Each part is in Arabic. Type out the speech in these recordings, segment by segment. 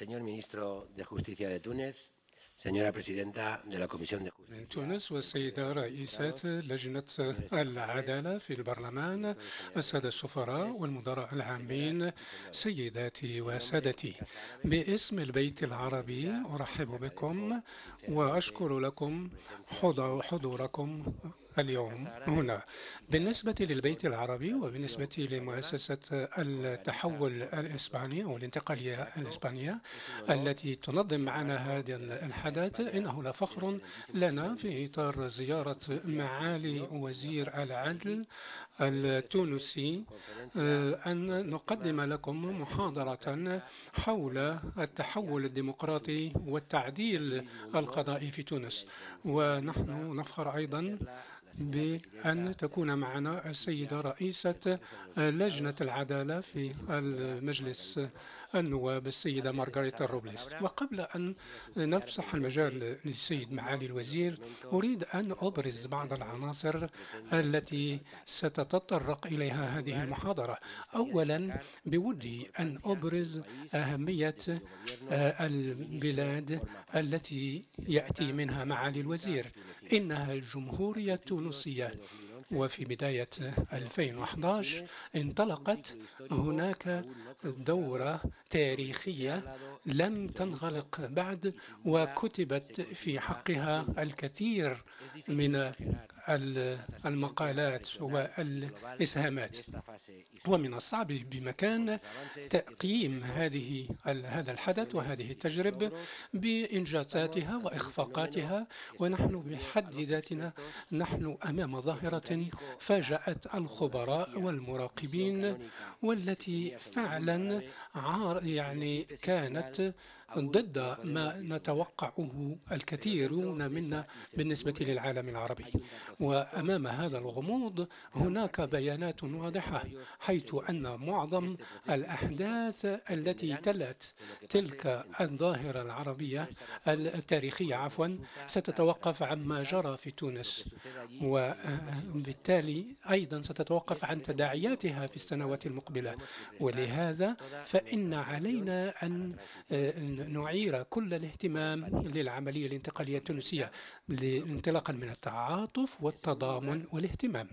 señor ministro de Justicia de Túnez, señora presidenta de la Comisión de Justicia. تونس والسيدة رئيسة لجنة العدالة في البرلمان السادة السفراء والمدراء العامين سيداتي وسادتي باسم البيت العربي أرحب بكم وأشكر لكم حضوركم اليوم هنا. بالنسبة للبيت العربي وبالنسبة لمؤسسة التحول الإسباني أو الانتقالية الإسبانية التي تنظم معنا هذا الحدث إنه لفخر لنا في إطار زيارة معالي وزير العدل التونسي أن نقدم لكم محاضرة حول التحول الديمقراطي والتعديل القضائي في تونس. ونحن نفخر أيضا بأن تكون معنا السيدة رئيسة لجنة العدالة في المجلس النواب السيدة مارغريتا روبليس. وقبل أن نفسح المجال للسيد معالي الوزير أريد أن أبرز بعض العناصر التي ستتطرق إليها هذه المحاضرة. أولا بودي أن أبرز أهمية البلاد التي يأتي منها معالي الوزير. إنها الجمهورية التونسية. وفي بداية 2011 انطلقت هناك دورة تاريخية لم تنغلق بعد وكتبت في حقها الكثير من المقالات والإسهامات. ومن الصعب بمكان تقييم هذه هذا الحدث وهذه التجربة بإنجازاتها وإخفاقاتها ونحن بحد ذاتنا نحن أمام ظاهرة فاجأت الخبراء والمراقبين والتي فعلا يعني كانت ضد ما نتوقعه الكثيرون منا بالنسبة للعالم العربي. وأمام هذا الغموض هناك بيانات واضحة حيث أن معظم الأحداث التي تلت تلك الظاهرة العربية التاريخية عفوا ستتوقف عما جرى في تونس. وبالتالي أيضا ستتوقف عن تداعياتها في السنوات المقبلة. ولهذا فإن علينا أن نعير كل الاهتمام للعملية الانتقالية التونسية انطلاقا من التعاطف والتضامن والاهتمام.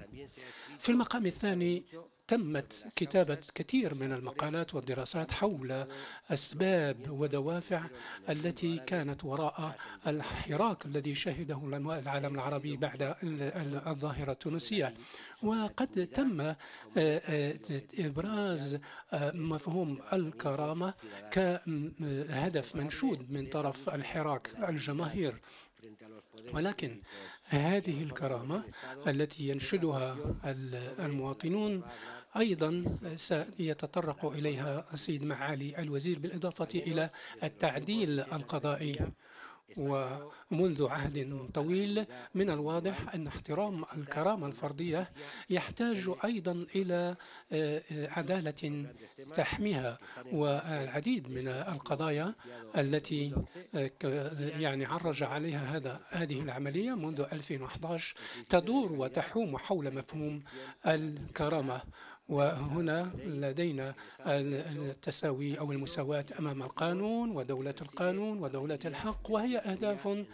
في المقام الثاني تمت كتابة كثير من المقالات والدراسات حول أسباب ودوافع التي كانت وراء الحراك الذي شهده العالم العربي بعد الظاهرة التونسية. وقد تم إبراز مفهوم الكرامة كهدف منشود من طرف الحراك الجماهير. ولكن هذه الكرامة التي ينشدها المواطنون أيضا سيتطرق إليها السيد معالي الوزير بالإضافة إلى التعديل القضائي. ومنذ عهد طويل من الواضح أن احترام الكرامة الفردية يحتاج أيضا إلى عدالة تحميها. والعديد من القضايا التي يعني عرج عليها هذا هذه العملية منذ 2011 تدور وتحوم حول مفهوم الكرامة. وهنا لدينا التساوي أو المساواة أمام القانون ودولة القانون ودولة الحق وهي أهداف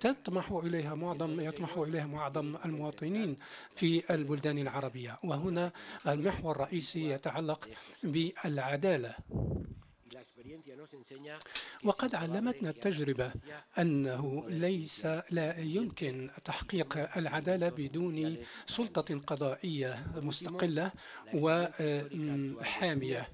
تطمح إليها معظم يطمح إليها معظم المواطنين في البلدان العربية. وهنا المحور الرئيسي يتعلق بالعدالة. وقد علمتنا التجربة أنه ليس لا يمكن تحقيق العدالة بدون سلطة قضائية مستقلة وحامية.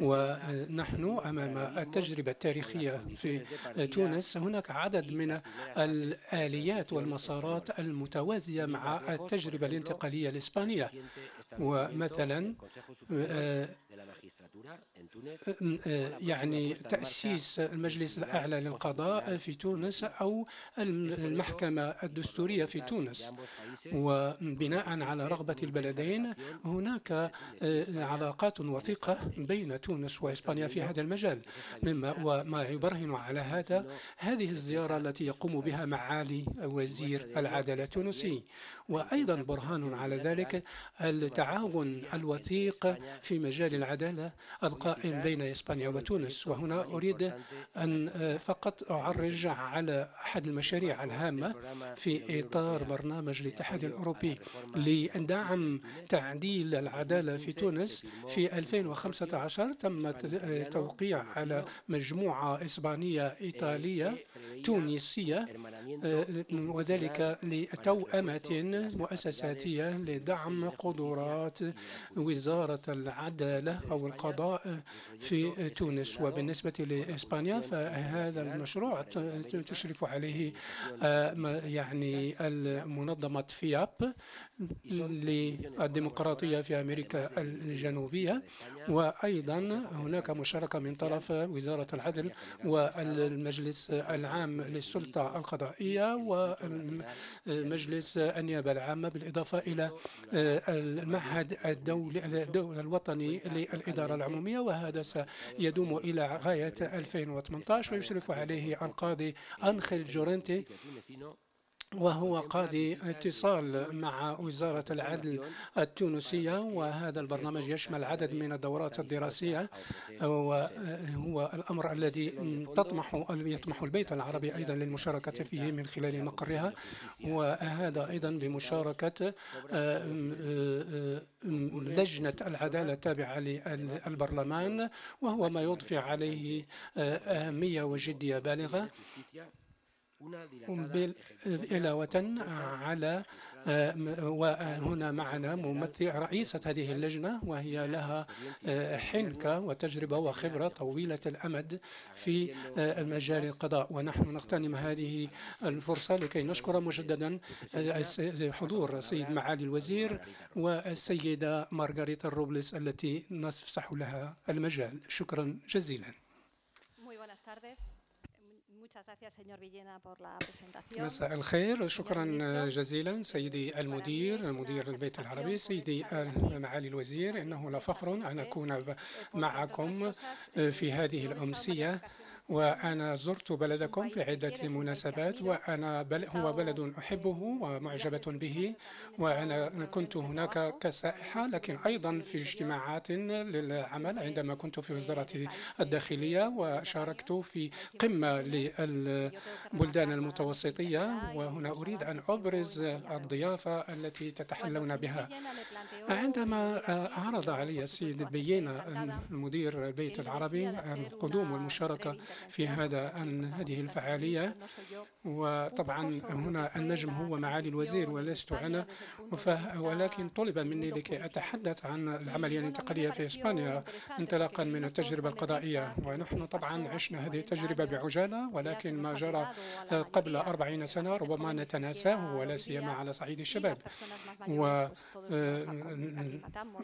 ونحن أمام التجربة التاريخية في تونس. هناك عدد من الآليات والمسارات المتوازية مع التجربة الانتقالية الإسبانية. ومثلا يعني تأسيس المجلس الأعلى للقضاء في تونس أو المحكمة الدستورية في تونس وبناء على رغبة البلدين هناك علاقات وثيقة بين تونس وإسبانيا في هذا المجال مما وما يبرهن على هذا هذه الزيارة التي يقوم بها معالي وزير العدالة التونسي وأيضا برهان على ذلك التعاون الوثيق في مجال العدالة القائم بين إسبانيا وتونس. وهنا أريد أن فقط أعرج على أحد المشاريع الهامة في إطار برنامج الاتحاد الأوروبي لدعم تعديل العدالة في تونس. في 2015 تم توقيع على مجموعة إسبانية إيطالية تونسية وذلك لتوأمة مؤسساتية لدعم قدرات وزارة العدالة أو القضاء. في تونس. وبالنسبة لإسبانيا فهذا المشروع تشرف عليه يعني المنظمة فياب. للديمقراطية في أمريكا الجنوبية. وأيضا هناك مشاركة من طرف وزارة العدل والمجلس العام للسلطة القضائية ومجلس النيابة العامة بالإضافة إلى المعهد الدولي الوطني للإدارة العمومية. وهذا سيدوم إلى غاية 2018 ويشرف عليه القاضي أنخيل جورنتي وهو قاضي اتصال مع وزارة العدل التونسية وهذا البرنامج يشمل عدد من الدورات الدراسية وهو الأمر الذي تطمح يطمح البيت العربي أيضا للمشاركة فيه من خلال مقرها وهذا أيضا بمشاركة لجنة العدالة التابعة للبرلمان وهو ما يضفي عليه أهمية وجدية بالغة علاوة على وهنا معنا ممثل رئيسة هذه اللجنة وهي لها حنكة وتجربة وخبرة طويلة الأمد في مجال القضاء. ونحن نغتنم هذه الفرصة لكي نشكر مجددا حضور السيد معالي الوزير والسيدة مارغريتا روبلس التي نفسح لها المجال. شكرا جزيلا. مساء الخير شكرا جزيلا سيدي المدير مدير البيت العربي سيدي معالي الوزير إنه لفخر أن أكون معكم في هذه الأمسية وأنا زرت بلدكم في عدة مناسبات وأنا بل هو بلد أحبه ومعجبة به وأنا كنت هناك كسائحة لكن أيضا في اجتماعات للعمل عندما كنت في وزارة الداخلية وشاركت في قمة للبلدان المتوسطية وهنا أريد أن أبرز الضيافة التي تتحلون بها. عندما عرض علي السيد بيينا المدير البيت العربي القدوم والمشاركة في هذا هذه الفعالية وطبعا هنا النجم هو معالي الوزير ولست أنا ولكن طلب مني لكي أتحدث عن العملية الانتقالية في إسبانيا انطلاقا من التجربة القضائية. ونحن طبعا عشنا هذه التجربة بعجالة ولكن ما جرى قبل أربعين سنة ربما نتناساه ولا سيما على صعيد الشباب. و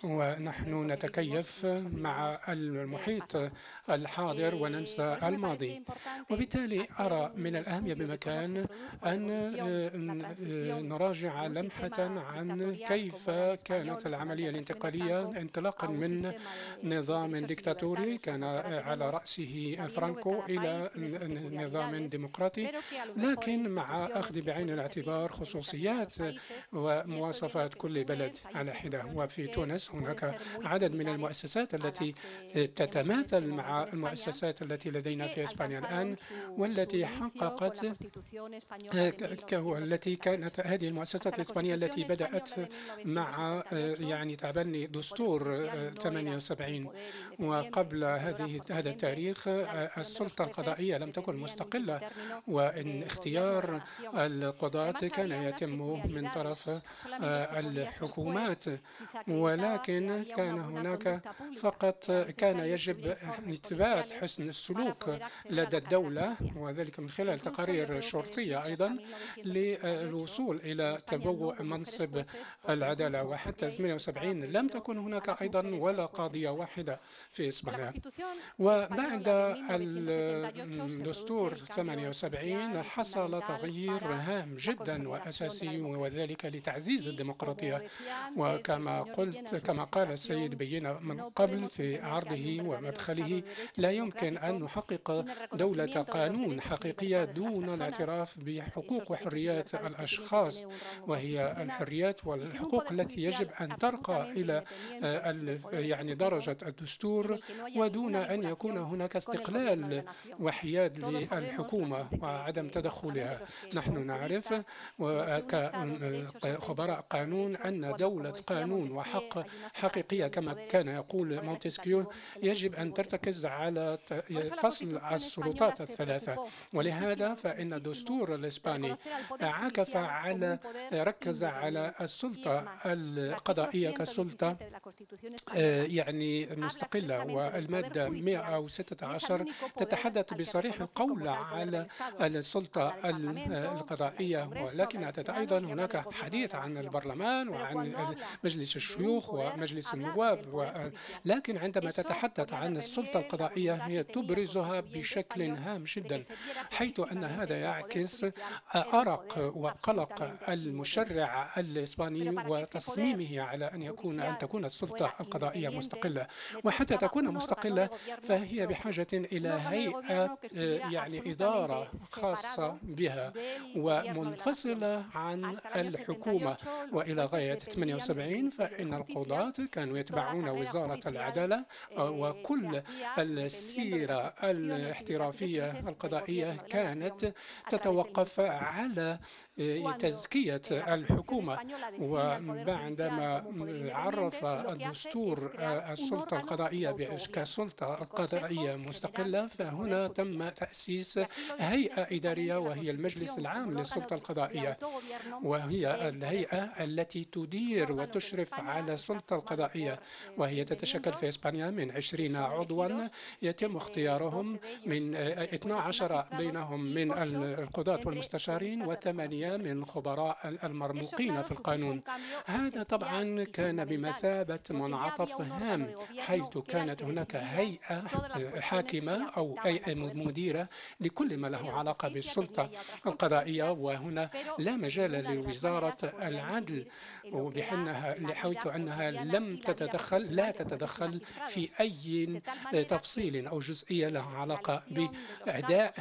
ونحن نتكيف مع المحيط الحاضر وننسى الماضي. وبالتالي أرى من الأهمية بمكان أن نراجع لمحة عن كيف كانت العملية الانتقالية انطلاقا من نظام ديكتاتوري كان على رأسه فرانكو إلى نظام ديمقراطي. لكن مع أخذ بعين الاعتبار خصوصيات ومواصفات كل بلد على حدة. وفي تونس هناك عدد من المؤسسات التي تتماثل مع المؤسسات التي لدينا في إسبانيا الآن والتي حققت التي كانت هذه المؤسسات الإسبانية التي بدأت مع يعني تبني دستور 78 وقبل هذه هذا التاريخ السلطة القضائية لم تكن مستقلة. وإن اختيار القضاة كان يتم من طرف الحكومات. ولكن كان هناك فقط كان يجب إثبات حسن السلوك لدى الدولة وذلك من خلال تقارير شرطية أيضا للوصول إلى تبوء منصب العدالة وحتى 78 لم تكن هناك أيضا ولا قاضية واحدة في إسبانيا وبعد الدستور 78 حصل تغيير هام جدا وأساسي وذلك لتعزيز الديمقراطية وكما قلت كما قال السيد بينا من قبل في عرضه ومدخله لا يمكن أن نحقق دولة قانون حقيقية دون الاعتراف بحقوق وحريات الأشخاص وهي الحريات والحقوق التي يجب أن ترقى إلى يعني درجة الدستور ودون أن يكون هناك استقلال وحياد للحكومة وعدم تدخلها. نحن نعرف كخبراء قانون أن دولة قانون وحق حقيقية كما كان يقول مونتسكيو يجب أن ترتكز على فصل السلطات الثلاثة. ولهذا فإن الدستور الإسباني عكف على ركز على السلطة القضائية كسلطة آه، يعني مستقلة والمادة 116 تتحدث بصريح القول على السلطة القضائية. ولكن أيضا هناك حديث عن البرلمان وعن مجلس الشيوخ ومجلس النواب لكن عندما تتحدث عن السلطة القضائية هي تبرزها بشكل هام جدا حيث أن هذا يعكس أرق وقلق المشرع الإسباني وتصميمه على أن يكون أن تكون السلطة القضائية مستقلة. وحتى تكون مستقلة فهي بحاجة إلى هيئة يعني إدارة خاصة بها ومنفصلة عن الحكومة. وإلى غاية 78 فإن القضاة كانوا يتبعون وزارة العدالة وكل السيرة الاحترافية القضائية كانت تتوقف على تزكية الحكومة. وبعدما عرف الدستور السلطة القضائية كسلطة قضائية مستقلة فهنا تم تأسيس هيئة إدارية وهي المجلس العام للسلطة القضائية. وهي الهيئة التي تدير وتشرف على السلطة القضائية. وهي تتشكل في إسبانيا من 20 عضوا. يتم اختيارهم من 12 بينهم من القضاة والمستشارين. وثمانية من خبراء المرموقين في القانون. هذا طبعا كان بمثابة منعطف هام حيث كانت هناك هيئة حاكمة أو هيئة مديرة لكل ما له علاقة بالسلطة القضائية وهنا لا مجال لوزارة العدل وبحنها حيث أنها لم تتدخل لا تتدخل في أي تفصيل أو جزئية لها علاقة بأداء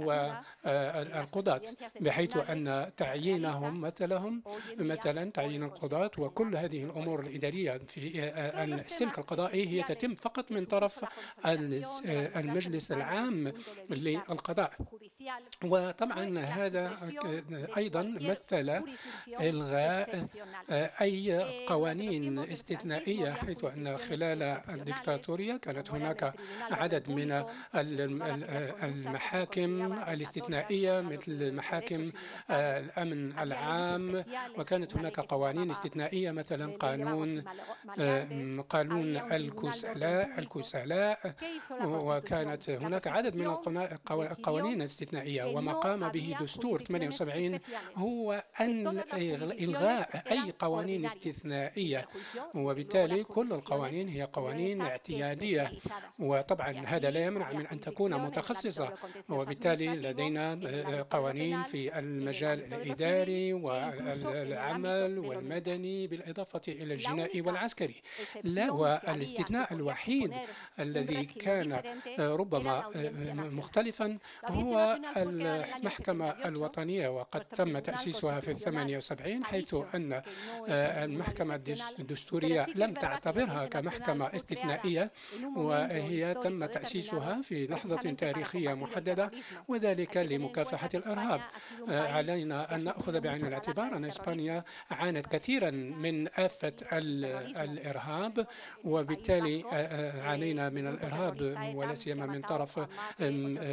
والقضاة بحيث أن تعيينهم مثلهم مثلا تعيين القضاة وكل هذه الأمور الإدارية في السلك القضائي هي تتم فقط من طرف المجلس العام للقضاء. وطبعا هذا أيضا مثل إلغاء أي قوانين استثنائية حيث أن خلال الدكتاتورية كانت هناك عدد من المحاكم الاستثنائية مثل محاكم الأمن العام وكانت هناك قوانين استثنائية مثلا قانون قانون الكسلاء الكسلاء وكانت هناك عدد من القوانين الاستثنائية وما قام به دستور 78 هو أن إلغاء أي قوانين استثنائية. وبالتالي كل القوانين هي قوانين اعتيادية. وطبعا هذا لا يمنع من أن تكون متخصصة. وبالتالي لدينا قوانين في المجال الإداري والعمل والمدني بالإضافة إلى الجنائي والعسكري. لا والاستثناء الوحيد الذي كان ربما مختلفا هو المحكمة الوطنية وقد تم تأسيسها في 78 حيث أن المحكمة الدستورية لم تعتبرها كمحكمة استثنائية وهي تم تأسيسها في لحظة تاريخية محددة وذلك لمكافحة الإرهاب. علينا أن نأخذ بعين الاعتبار أن إسبانيا عانت كثيرا من آفة الإرهاب وبالتالي عانينا من الإرهاب ولا سيما من طرف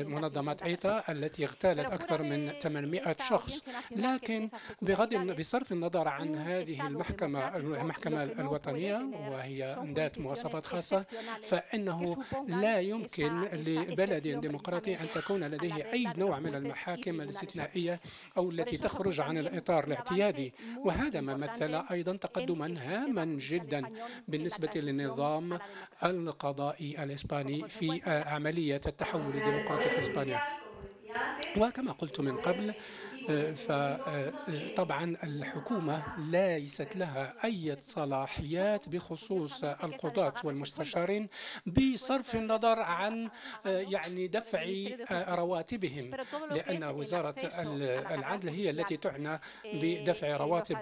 منظمات إيتا التي اغتالت أكثر من 800 شخص. لكن بغض بصرف النظر عن هذه المحكمة المحكمة الوطنية وهي ذات مواصفات خاصة فإنه لا يمكن لبلد ديمقراطي أن تكون لديه أي نوع من المحاكم الاستثنائية أو التي تخرج عن الإطار الاعتيادي وهذا ما مثل أيضا تقدما هاما جدا بالنسبة للنظام القضائي الإسباني في عملية التحول الديمقراطي في إسبانيا. وكما قلت من قبل فطبعا الحكومة ليست لها أي صلاحيات بخصوص القضاة والمستشارين بصرف النظر عن يعني دفع رواتبهم لأن وزارة العدل هي التي تعنى بدفع رواتب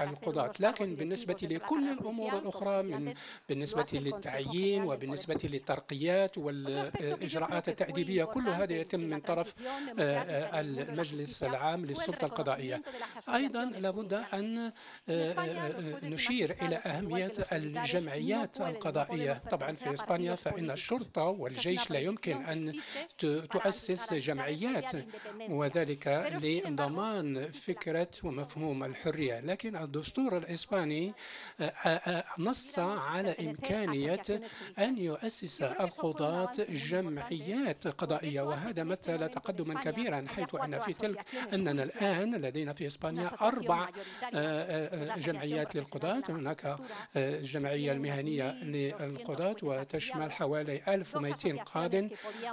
القضاة. لكن بالنسبة لكل الأمور الأخرى من بالنسبة للتعيين وبالنسبة للترقيات والإجراءات التأديبية كل هذا يتم من طرف المجلس العام للسلطة القضائية. أيضا لابد أن نشير إلى أهمية الجمعيات القضائية. طبعا في إسبانيا فإن الشرطة والجيش لا يمكن أن تؤسس جمعيات وذلك لضمان فكرة ومفهوم الحرية. لكن الدستور الإسباني نص على إمكانية أن يؤسس القضاة جمعيات قضائية وهذا مثل تقدما كبيرا حيث أن في تلك أننا الآن لدينا في إسبانيا أربع جمعيات للقضاة. هناك الجمعية المهنية للقضاة وتشمل حوالي 1200 قاض.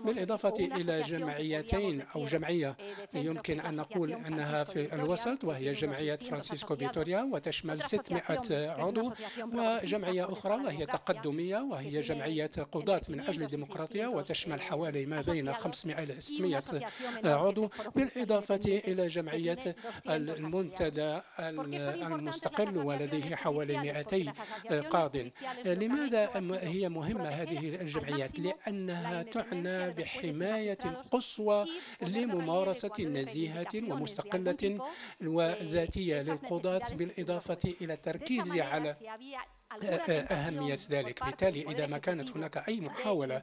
بالإضافة إلى جمعيتين أو جمعية يمكن أن نقول أنها في الوسط وهي جمعية فرانسيسكو فيتوريا وتشمل 600 عضو وجمعية أخرى وهي تقدمية وهي جمعية قضاة من أجل الديمقراطية وتشمل حوالي ما بين 500 إلى 600 عضو بالإضافة إلى جمعية المنتدى المستقل ولديه حوالي 200 قاض لماذا هي مهمة هذه الجمعيات؟ لأنها تعنى بحماية قصوى لممارسة نزيهة ومستقلة وذاتية للقضاة بالإضافة إلى التركيز على أهمية ذلك بالتالي إذا ما كانت هناك أي محاولة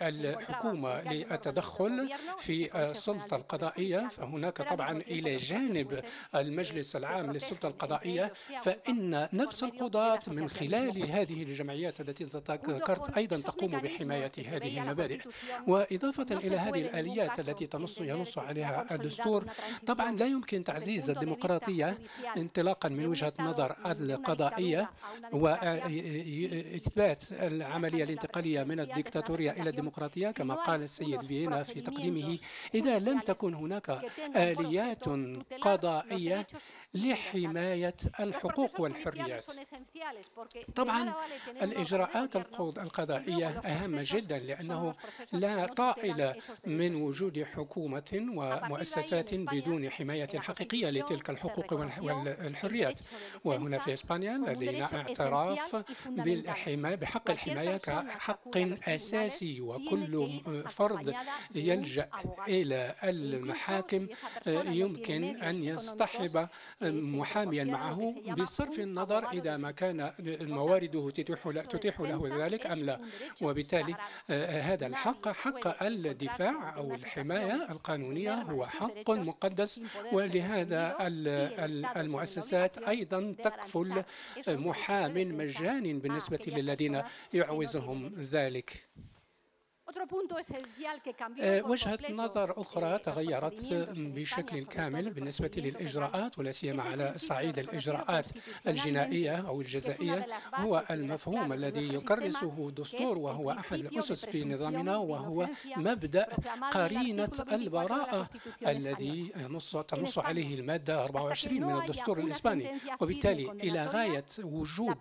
للحكومة للتدخل في السلطة القضائية فهناك طبعا إلى جانب المجلس العام للسلطة القضائية فإن نفس القضاة من خلال هذه الجمعيات التي ذكرت أيضا تقوم بحماية هذه المبادئ وإضافة إلى هذه الآليات التي تنص ينص عليها الدستور طبعا لا يمكن تعزيز الديمقراطية انطلاقا من وجهة نظر القضاء القضائية وإثبات العملية الانتقالية من الديكتاتورية إلى الديمقراطية كما قال السيد فيينا في تقديمه. إذا لم تكن هناك آليات قضائية لحماية الحقوق والحريات. طبعا الإجراءات القضائية أهم جدا لأنه لا طائل من وجود حكومة ومؤسسات بدون حماية حقيقية لتلك الحقوق والحريات وهنا في إسبانيا لدينا اعتراف بالحماية بحق الحماية كحق أساسي وكل فرد يلجأ إلى المحاكم يمكن أن يصطحب محاميا معه بصرف النظر إذا ما كان موارده تتيح له ذلك أم لا؟ وبالتالي هذا الحق حق الدفاع أو الحماية القانونية هو حق مقدس ولهذا المؤسسات أيضا تكفل محام مجاني بالنسبة للذين يعوزهم ذلك. وجهة نظر أخرى تغيرت بشكل كامل بالنسبة للإجراءات ولا سيما على صعيد الإجراءات الجنائية أو الجزائية. هو المفهوم الذي يكرسه دستور وهو أحد الأسس في نظامنا وهو مبدأ قرينة البراءة الذي تنص عليه المادة 24 من الدستور الإسباني. وبالتالي إلى غاية وجود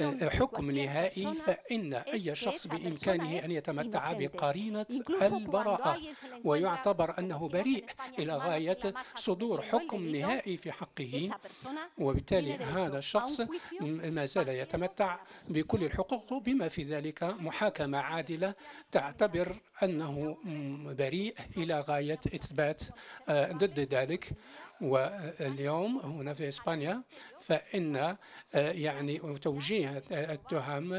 آه، حكم نهائي فإن أي شخص بإمكانه أن يتمتع قرينة البراءة ويعتبر أنه بريء إلى غاية صدور حكم نهائي في حقه. وبالتالي هذا الشخص ما زال يتمتع بكل الحقوق بما في ذلك محاكمة عادلة تعتبر أنه بريء إلى غاية إثبات آه، ضد ذلك. واليوم هنا في إسبانيا فإن آه، يعني توجيه التهم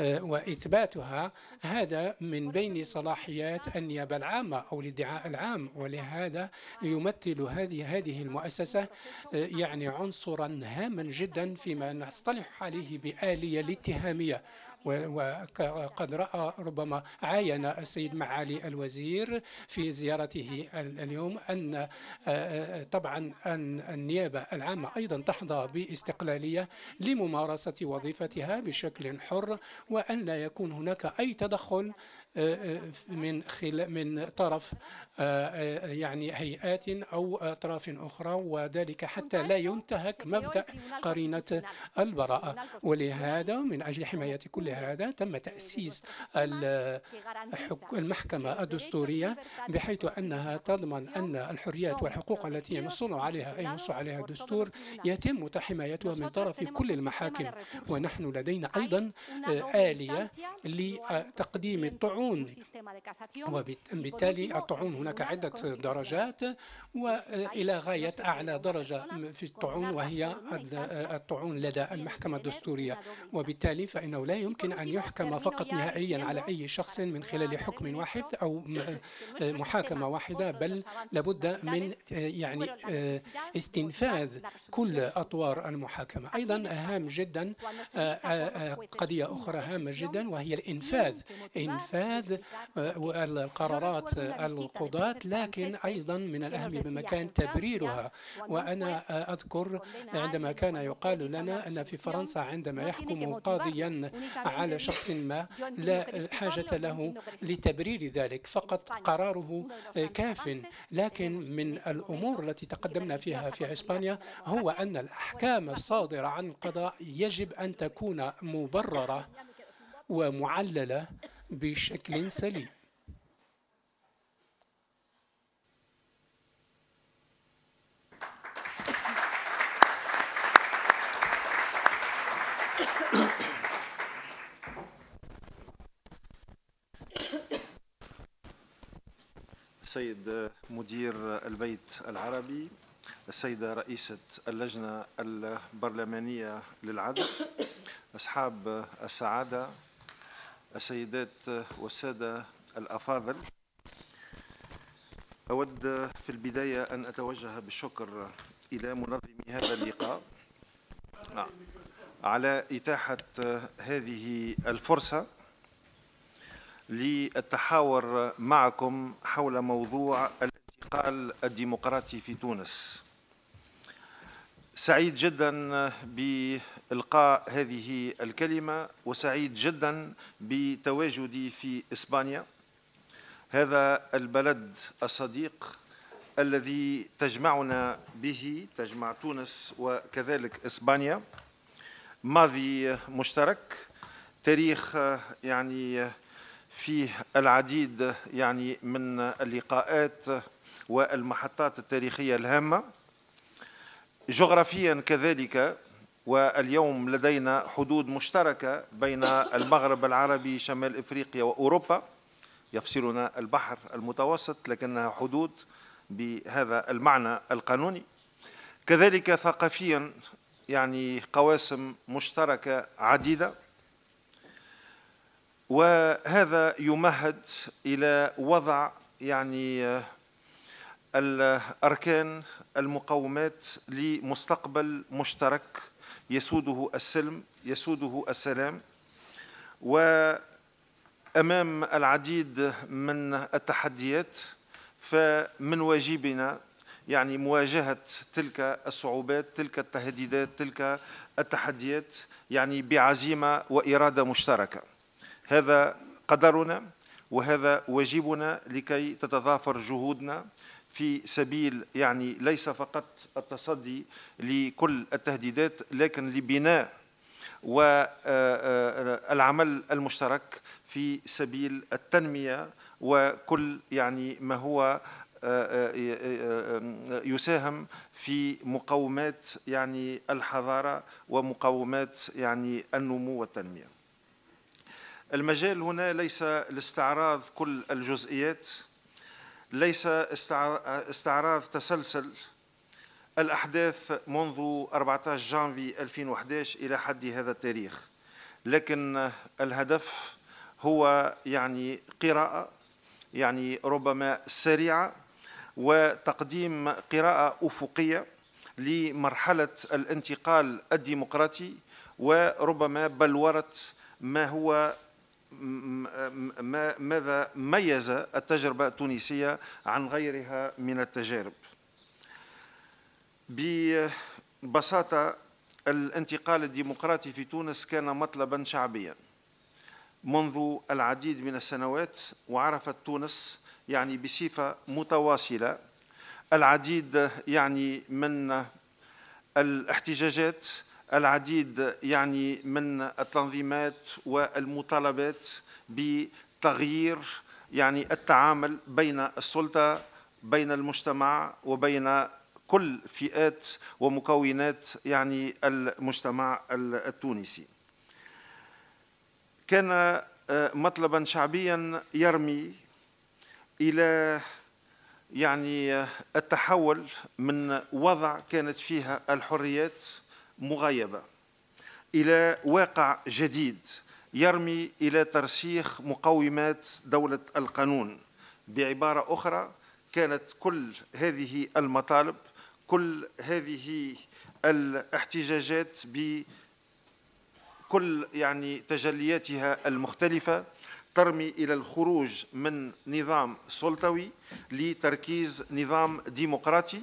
آه، وإثباتها هذا من بين صلاحيات النيابة العامة أو الادعاء العام. ولهذا يمثل هذه هذه المؤسسة آه، يعني عنصرا هاما جدا فيما نصطلح عليه بآلية الاتهامية. وقد رأى ربما عاين السيد معالي الوزير في زيارته اليوم أن آه، آه، طبعا أن النيابة العامة أيضا تحظى باستقلالية لممارسة وظيفتها بشكل حر وأن لا يكون هناك أي تدخل من خلال من طرف يعني هيئات أو أطراف أخرى وذلك حتى لا ينتهك مبدأ قرينة البراءة. ولهذا من أجل حماية كل هذا تم تأسيس المحكمة الدستورية بحيث أنها تضمن أن الحريات والحقوق التي ينص عليها ينص عليها الدستور يتم حمايتها من طرف كل المحاكم. ونحن لدينا أيضا آلية لتقديم الطعون وبالتالي الطعون هناك عدة درجات وإلى غاية أعلى درجة في الطعون وهي الطعون لدى المحكمة الدستورية. وبالتالي فإنه لا يمكن أن يحكم فقط نهائيا على أي شخص من خلال حكم واحد أو محاكمة واحدة بل لابد من يعني استنفاذ كل أطوار المحاكمة. أيضا هام جدا قضية أخرى هامة جدا وهي الإنفاذ. إنفاذ القرارات القضاة لكن أيضا من الأهم بمكان تبريرها وأنا أذكر عندما كان يقال لنا أن في فرنسا عندما يحكم قاضيا على شخص ما لا حاجة له لتبرير ذلك فقط قراره كاف. لكن من الأمور التي تقدمنا فيها في إسبانيا هو أن الأحكام الصادرة عن القضاء يجب أن تكون مبررة ومعللة. بشكل سليم. السيد مدير البيت العربي السيدة رئيسة اللجنة البرلمانية للعدل أصحاب السعادة السيدات والسادة الأفاضل أود في البداية أن أتوجه بالشكر إلى منظمي هذا اللقاء على إتاحة هذه الفرصة للتحاور معكم حول موضوع الانتقال الديمقراطي في تونس. سعيد جدا بإلقاء هذه الكلمة وسعيد جدا بتواجدي في إسبانيا. هذا البلد الصديق الذي تجمعنا به تجمع تونس وكذلك إسبانيا. ماضي مشترك تاريخ يعني فيه العديد يعني من اللقاءات والمحطات التاريخية الهامة. جغرافيا كذلك واليوم لدينا حدود مشتركة بين المغرب العربي شمال إفريقيا وأوروبا. يفصلنا البحر المتوسط لكنها حدود بهذا المعنى القانوني. كذلك ثقافيا يعني قواسم مشتركة عديدة. وهذا يمهد إلى وضع يعني الأركان المقومات لمستقبل مشترك يسوده السلم يسوده السلام. وأمام العديد من التحديات فمن واجبنا يعني مواجهة تلك الصعوبات تلك التهديدات تلك التحديات يعني بعزيمة وإرادة مشتركة. هذا قدرنا وهذا واجبنا لكي تتضافر جهودنا في سبيل يعني ليس فقط التصدي لكل التهديدات لكن لبناء والعمل المشترك في سبيل التنمية وكل يعني ما هو يساهم في مقومات يعني الحضارة ومقومات يعني النمو والتنمية. المجال هنا ليس لاستعراض كل الجزئيات ليس استعراض تسلسل الأحداث منذ 14 جانفي 2011 إلى حد هذا التاريخ لكن الهدف هو يعني قراءة يعني ربما سريعة وتقديم قراءة أفقية لمرحلة الانتقال الديمقراطي وربما بلورة ما هو ماذا ميز التجربة التونسية عن غيرها من التجارب؟ ببساطة الانتقال الديمقراطي في تونس كان مطلبا شعبيا. منذ العديد من السنوات وعرفت تونس يعني بصفة متواصلة. العديد يعني من الاحتجاجات العديد يعني من التنظيمات والمطالبات بتغيير يعني التعامل بين السلطة بين المجتمع وبين كل فئات ومكونات يعني المجتمع التونسي. كان آه، مطلبا شعبيا يرمي إلى يعني التحول من وضع كانت فيها الحريات مغيبة. إلى واقع جديد يرمي إلى ترسيخ مقومات دولة القانون. بعبارة أخرى كانت كل هذه المطالب كل هذه الاحتجاجات بكل يعني تجلياتها المختلفة ترمي إلى الخروج من نظام سلطوي لتركيز نظام ديمقراطي.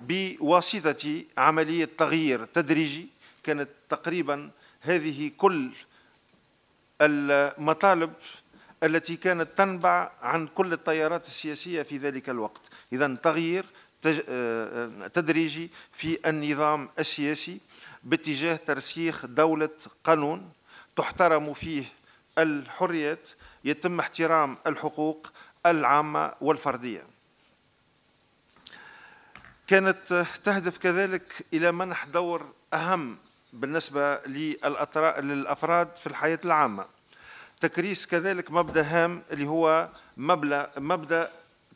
بواسطة عملية تغيير تدريجي كانت تقريبا هذه كل المطالب التي كانت تنبع عن كل التيارات السياسية في ذلك الوقت. اذا تغيير تدريجي في النظام السياسي باتجاه ترسيخ دولة قانون تحترم فيه الحريات يتم احترام الحقوق العامة والفردية. كانت تهدف كذلك إلى منح دور أهم بالنسبة للأفراد في الحياة العامة. تكريس كذلك مبدأ هام اللي هو مبدأ, مبدأ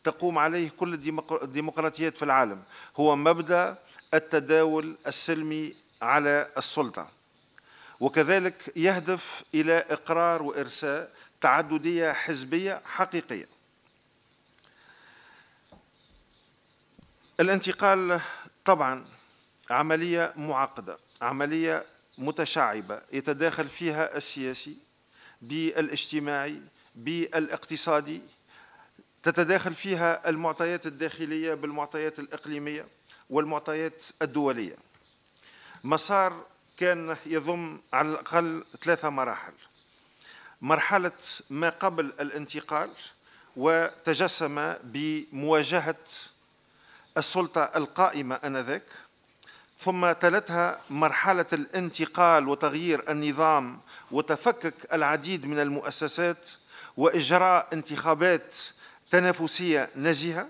تقوم عليه كل الديمقراطيات في العالم. هو مبدأ التداول السلمي على السلطة. وكذلك يهدف إلى إقرار وإرساء تعددية حزبية حقيقية. الانتقال طبعا عملية معقدة عملية متشعبة يتداخل فيها السياسي بالاجتماعي بالاقتصادي تتداخل فيها المعطيات الداخلية بالمعطيات الإقليمية والمعطيات الدولية. مسار كان يضم على الأقل ثلاثة مراحل. مرحلة ما قبل الانتقال وتجسم بمواجهة السلطة القائمة آنذاك ثم تلتها مرحلة الانتقال وتغيير النظام وتفكك العديد من المؤسسات وإجراء انتخابات تنافسية نزيهة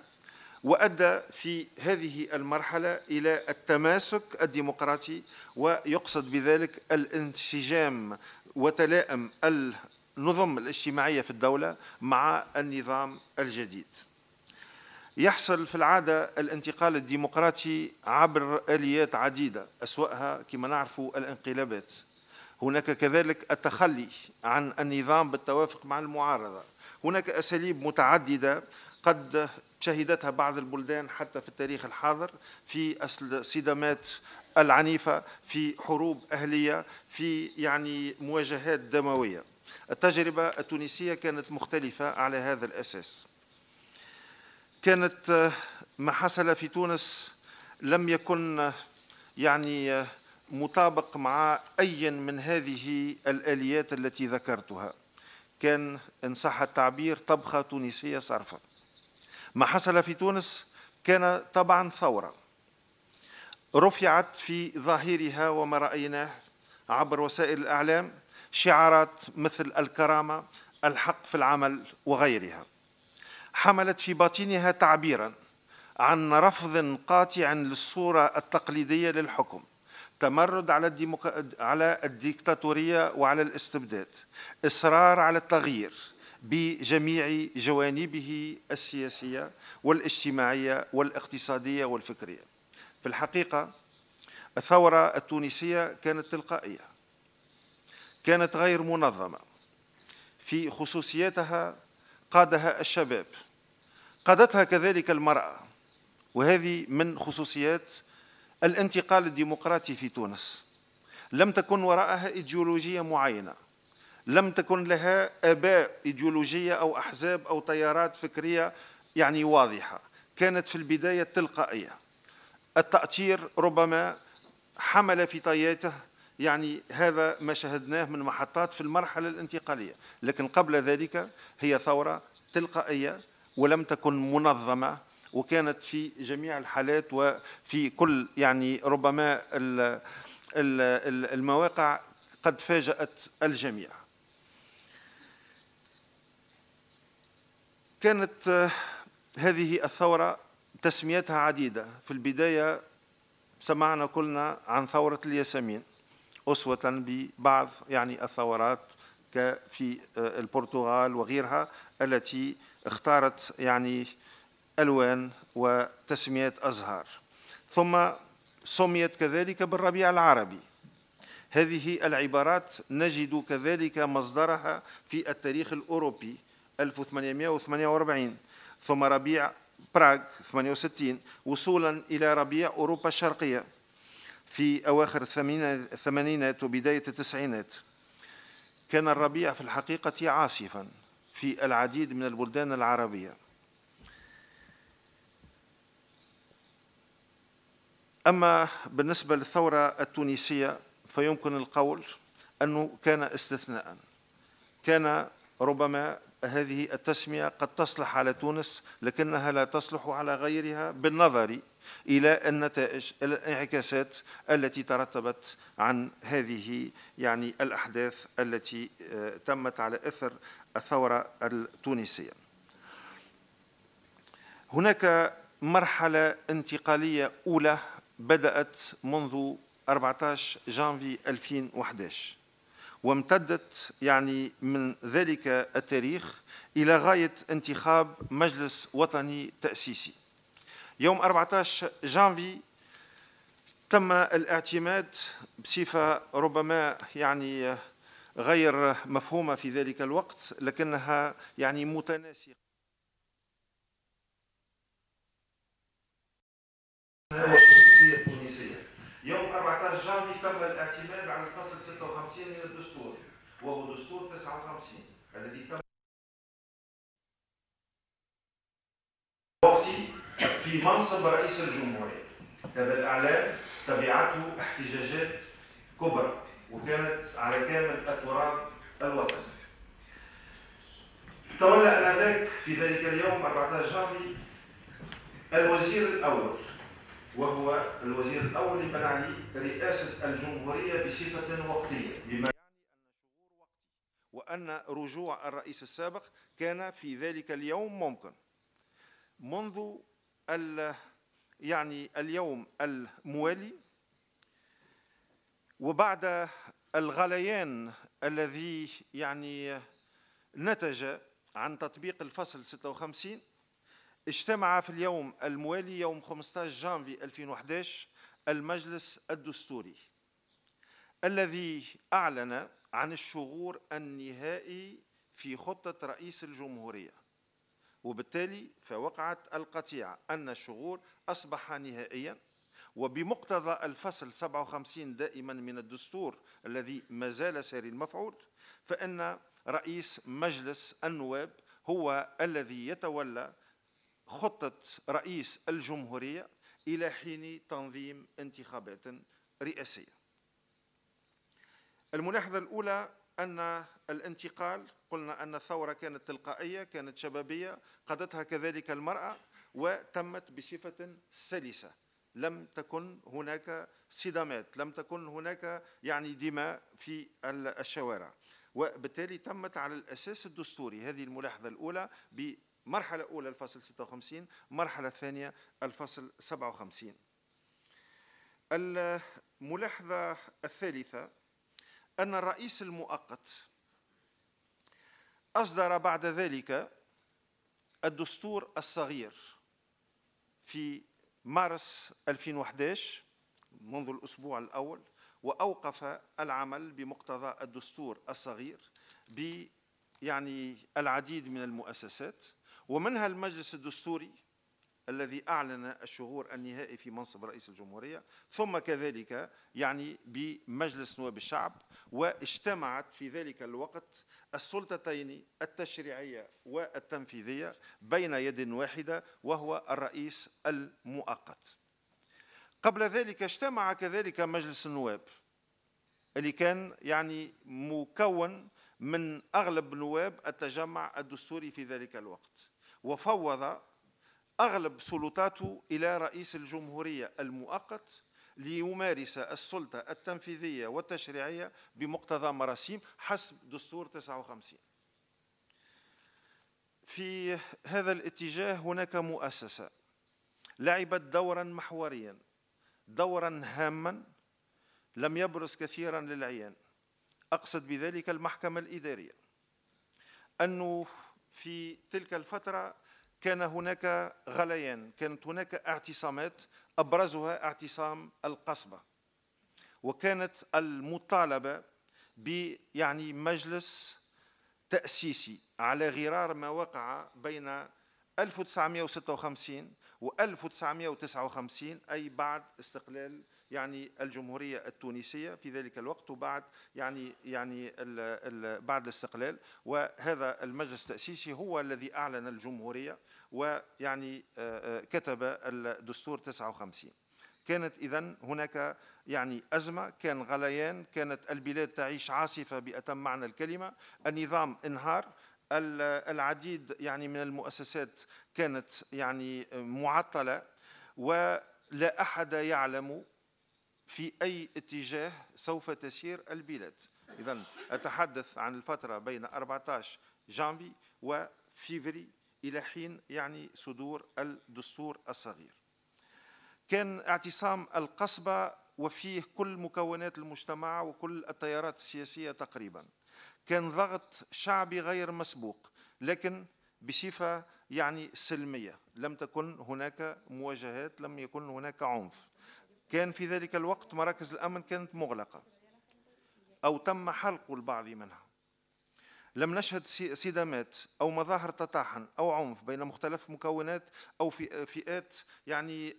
وأدى في هذه المرحلة إلى التماسك الديمقراطي ويقصد بذلك الانسجام وتلائم النظم الاجتماعية في الدولة مع النظام الجديد. يحصل في العادة الانتقال الديمقراطي عبر آليات عديدة أسوأها كما نعرف الانقلابات. هناك كذلك التخلي عن النظام بالتوافق مع المعارضة. هناك أساليب متعددة قد شهدتها بعض البلدان حتى في التاريخ الحاضر في الصدامات العنيفة في حروب أهلية في يعني مواجهات دموية. التجربة التونسية كانت مختلفة على هذا الأساس. كانت ما حصل في تونس لم يكن يعني مطابق مع أي من هذه الآليات التي ذكرتها. كان إن صح التعبير طبخة تونسية صرفة ما حصل في تونس كان طبعا ثورة. رفعت في ظاهرها وما رأيناه عبر وسائل الإعلام شعارات مثل الكرامة الحق في العمل وغيرها. حملت في باطنها تعبيرا عن رفض قاطع للصورة التقليدية للحكم تمرد على الديموك... على الديكتاتورية وعلى الاستبداد إصرار على التغيير بجميع جوانبه السياسية والاجتماعية والاقتصادية والفكرية. في الحقيقة الثورة التونسية كانت تلقائية كانت غير منظمة في خصوصياتها قادها الشباب. قادتها كذلك المرأة. وهذه من خصوصيات الانتقال الديمقراطي في تونس. لم تكن وراءها إيديولوجية معينة. لم تكن لها آباء إيديولوجية أو أحزاب أو تيارات فكرية يعني واضحة. كانت في البداية تلقائية. التأثير ربما حمل في طياته يعني هذا ما شاهدناه من محطات في المرحلة الانتقالية. لكن قبل ذلك هي ثورة تلقائية ولم تكن منظمة وكانت في جميع الحالات وفي كل يعني ربما المواقع قد فاجأت الجميع. كانت هذه الثورة تسميتها عديدة. في البداية سمعنا كلنا عن ثورة الياسمين. أسوة ببعض يعني الثورات في البرتغال وغيرها التي اختارت يعني ألوان وتسميات أزهار. ثم سميت كذلك بالربيع العربي. هذه العبارات نجد كذلك مصدرها في التاريخ الأوروبي 1848 ثم ربيع براغ 68 وصولا إلى ربيع أوروبا الشرقية. في أواخر الثمانينات وبداية التسعينات كان الربيع في الحقيقة عاصفا في العديد من البلدان العربية. أما بالنسبة للثورة التونسية فيمكن القول أنه كان استثناء كان ربما هذه التسمية قد تصلح على تونس لكنها لا تصلح على غيرها بالنظر إلى النتائج الانعكاسات التي ترتبت عن هذه يعني الأحداث التي آه، تمت على إثر الثورة التونسية. هناك مرحلة انتقالية أولى بدأت منذ 14 جانفي 2011 وامتدت يعني من ذلك التاريخ إلى غاية انتخاب مجلس وطني تأسيسي. يوم 14 جانفي تم الاعتماد بصفة ربما يعني غير مفهومة في ذلك الوقت لكنها يعني متناسقة. يوم 14 جانفي تم الاعتماد على الفصل 56 من الدستور وهو دستور 59 الذي تم وقتي في منصب رئيس الجمهورية. هذا الإعلان تبعته احتجاجات كبرى وكانت على كامل التراب الوطني تولى آنذاك في ذلك اليوم 14 جانفي الوزير الأول وهو الوزير الأول لمن علي رئاسة الجمهورية بصفة وقتية بما يعني وأن رجوع الرئيس السابق كان في ذلك اليوم ممكن. منذ يعني اليوم الموالي وبعد الغليان الذي يعني نتج عن تطبيق الفصل 56 اجتمع في اليوم الموالي يوم 15 جانفي 2011 المجلس الدستوري الذي أعلن عن الشغور النهائي في خطة رئيس الجمهورية. وبالتالي فوقعت القطيعة أن الشغور أصبح نهائيا وبمقتضى الفصل 57 دائما من الدستور الذي ما زال ساري المفعول فإن رئيس مجلس النواب هو الذي يتولى خطة رئيس الجمهورية إلى حين تنظيم انتخابات رئاسية. الملاحظة الأولى أن الانتقال قلنا أن الثورة كانت تلقائية كانت شبابية قضتها كذلك المرأة وتمت بصفة سلسة. لم تكن هناك صدامات لم تكن هناك يعني دماء في الشوارع. وبالتالي تمت على الأساس الدستوري هذه الملاحظة الأولى مرحلة أولى الفصل 56 مرحلة ثانية الفصل 57 الملاحظة الثالثة أن الرئيس المؤقت أصدر بعد ذلك الدستور الصغير في مارس 2011 منذ الأسبوع الأول وأوقف العمل بمقتضى الدستور الصغير ب يعني العديد من المؤسسات. ومنها المجلس الدستوري الذي أعلن الشهور النهائي في منصب رئيس الجمهورية ثم كذلك يعني بمجلس نواب الشعب واجتمعت في ذلك الوقت السلطتين التشريعية والتنفيذية بين يد واحدة وهو الرئيس المؤقت. قبل ذلك اجتمع كذلك مجلس النواب اللي كان يعني مكون من أغلب نواب التجمع الدستوري في ذلك الوقت وفوض أغلب سلطاته إلى رئيس الجمهورية المؤقت ليمارس السلطة التنفيذية والتشريعية بمقتضى مراسيم حسب دستور 59 في هذا الاتجاه هناك مؤسسة لعبت دورا محوريا دورا هاما لم يبرز كثيرا للعيان. أقصد بذلك المحكمة الإدارية. أنه في تلك الفترة كان هناك غليان كانت هناك اعتصامات أبرزها اعتصام القصبة. وكانت المطالبة بيعني مجلس تأسيسي على غرار ما وقع بين 1956 و 1959 أي بعد استقلال يعني الجمهورية التونسية في ذلك الوقت وبعد يعني يعني بعد الاستقلال. وهذا المجلس التأسيسي هو الذي أعلن الجمهورية ويعني آه، آه، كتب الدستور 59 كانت إذا هناك يعني أزمة كان غليان كانت البلاد تعيش عاصفة بأتم معنى الكلمة. النظام انهار. العديد يعني من المؤسسات كانت يعني معطلة. ولا أحد يعلم في أي اتجاه سوف تسير البلاد. إذا أتحدث عن الفترة بين 14 جانفي وفيفري إلى حين يعني صدور الدستور الصغير. كان اعتصام القصبة وفيه كل مكونات المجتمع وكل التيارات السياسية تقريبا. كان ضغط شعبي غير مسبوق لكن بصفة يعني سلمية. لم تكن هناك مواجهات لم يكن هناك عنف. كان في ذلك الوقت مراكز الأمن كانت مغلقة أو تم حلق البعض منها. لم نشهد صدامات أو مظاهر تطاحن أو عنف بين مختلف مكونات أو فئات يعني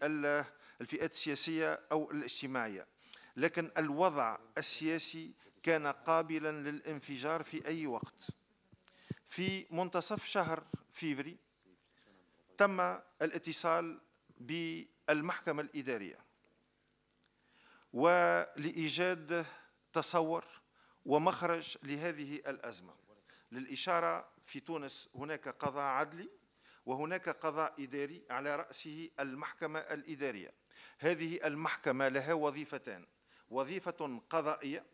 الفئات السياسية أو الاجتماعية. لكن الوضع السياسي كان قابلا للانفجار في أي وقت. في منتصف شهر فيفري تم الاتصال بالمحكمة الإدارية. ولإيجاد تصور ومخرج لهذه الأزمة. للإشارة في تونس هناك قضاء عدلي وهناك قضاء إداري على رأسه المحكمة الإدارية. هذه المحكمة لها وظيفتان. وظيفة قضائية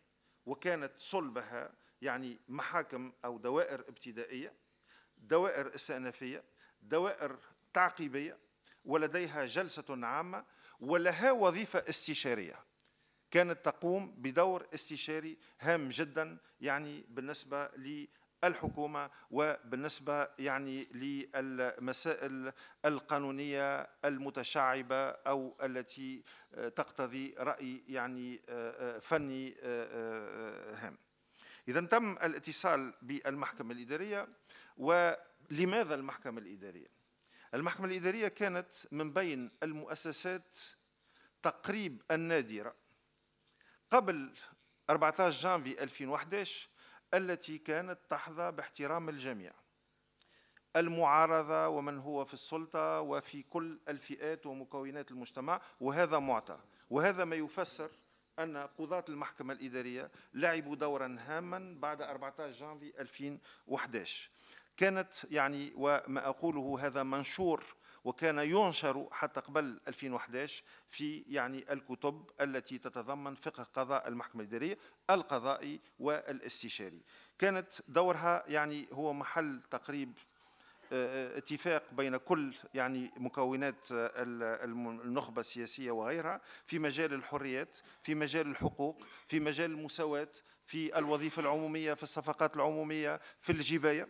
وكانت صلبها يعني محاكم أو دوائر ابتدائية دوائر استئنافية دوائر تعقيبية ولديها جلسة عامة ولها وظيفة استشارية. كانت تقوم بدور استشاري هام جدا يعني بالنسبة للحكومة وبالنسبة يعني للمسائل القانونية المتشعبة أو التي تقتضي رأي يعني فني هام إذا تم الاتصال بالمحكمة الإدارية ولماذا المحكمة الإدارية؟ المحكمة الإدارية كانت من بين المؤسسات تقريب النادرة قبل 14 جانفي 2011 التي كانت تحظى باحترام الجميع. المعارضة ومن هو في السلطة وفي كل الفئات ومكونات المجتمع وهذا معطى. وهذا ما يفسر أن قضاة المحكمة الإدارية لعبوا دورا هاما بعد 14 جانفي 2011 كانت يعني وما أقوله هذا منشور وكان ينشر حتى قبل 2011 في يعني الكتب التي تتضمن فقه قضاء المحكمة الإدارية القضائي والاستشاري. كانت دورها يعني هو محل تقريب آه، اتفاق بين كل يعني مكونات النخبة السياسية وغيرها في مجال الحريات في مجال الحقوق في مجال المساواة في الوظيفة العمومية في الصفقات العمومية في الجباية.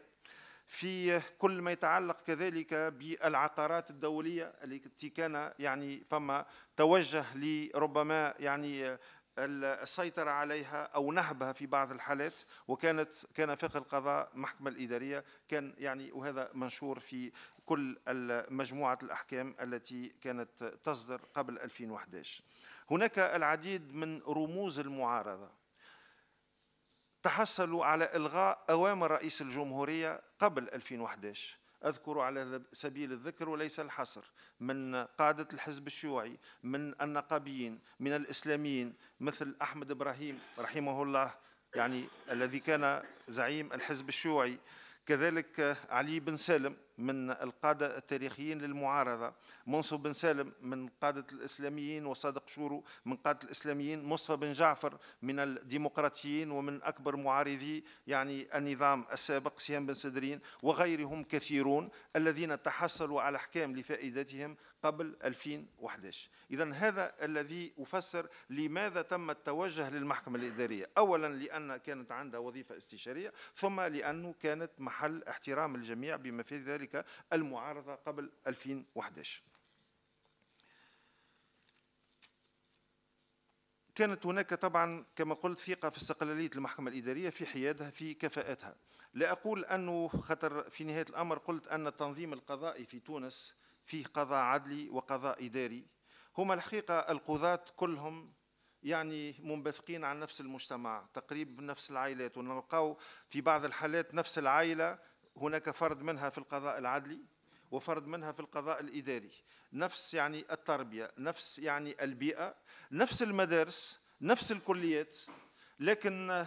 في كل ما يتعلق كذلك بالعقارات الدولية التي كان يعني فما توجه لربما يعني السيطرة عليها أو نهبها في بعض الحالات وكانت كان فقه القضاء محكمة الإدارية كان يعني وهذا منشور في كل مجموعة الأحكام التي كانت تصدر قبل 2011 هناك العديد من رموز المعارضة. تحصلوا على إلغاء أوامر رئيس الجمهورية قبل 2011 أذكر على سبيل الذكر وليس الحصر. من قادة الحزب الشيوعي من النقابيين من الإسلاميين مثل أحمد إبراهيم رحمه الله يعني الذي كان زعيم الحزب الشيوعي. كذلك علي بن سالم من القادة التاريخيين للمعارضة. منصف بن سالم من قادة الإسلاميين وصادق شورو من قادة الإسلاميين. مصطفى بن جعفر من الديمقراطيين ومن أكبر معارضي يعني النظام السابق سيام بن سدرين وغيرهم كثيرون الذين تحصلوا على أحكام لفائدتهم قبل 2011 إذا هذا الذي أفسر لماذا تم التوجه للمحكمة الإدارية. أولا لأن كانت عندها وظيفة استشارية ثم لأنه كانت محل احترام الجميع بما في ذلك ذلك المعارضة قبل 2011 كانت هناك طبعا كما قلت ثقة في استقلالية المحكمة الإدارية في حيادها في كفاءتها. لا أقول أنه خطر في نهاية الأمر قلت أن التنظيم القضائي في تونس فيه قضاء عدلي وقضاء إداري. هما الحقيقة القضاة كلهم يعني منبثقين عن نفس المجتمع تقريبا نفس العائلات ونلقاو في بعض الحالات نفس العائلة هناك فرد منها في القضاء العدلي وفرد منها في القضاء الإداري. نفس يعني التربية نفس يعني البيئة نفس المدارس نفس الكليات لكن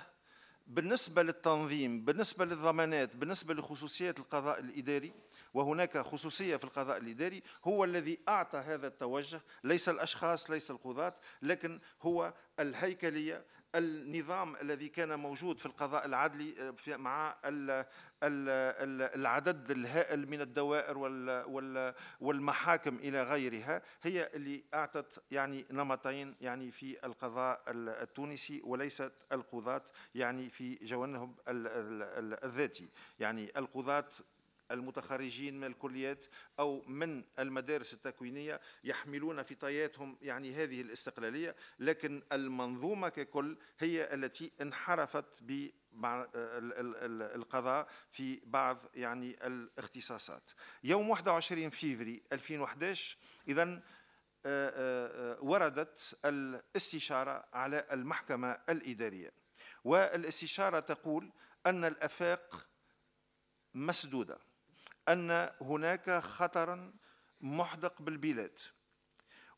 بالنسبة للتنظيم بالنسبة للضمانات بالنسبة لخصوصيات القضاء الإداري وهناك خصوصية في القضاء الإداري هو الذي أعطى هذا التوجه. ليس الأشخاص ليس القضاة لكن هو الهيكلية النظام الذي كان موجود في القضاء العدلي آه، مع العدد الهائل من الدوائر والمحاكم إلى غيرها هي اللي أعطت يعني نمطين يعني في القضاء التونسي وليست القضاة يعني في جوانبهم الذاتي. يعني القضاة المتخرجين من الكليات أو من المدارس التكوينية يحملون في طياتهم يعني هذه الاستقلالية لكن المنظومة ككل هي التي انحرفت ب القضاء في بعض يعني الاختصاصات. يوم 21 فيفري 2011 إذا آه، آه، آه، وردت الاستشارة على المحكمة الإدارية. والاستشارة تقول أن الأفاق مسدودة. أن هناك خطرا محدق بالبلاد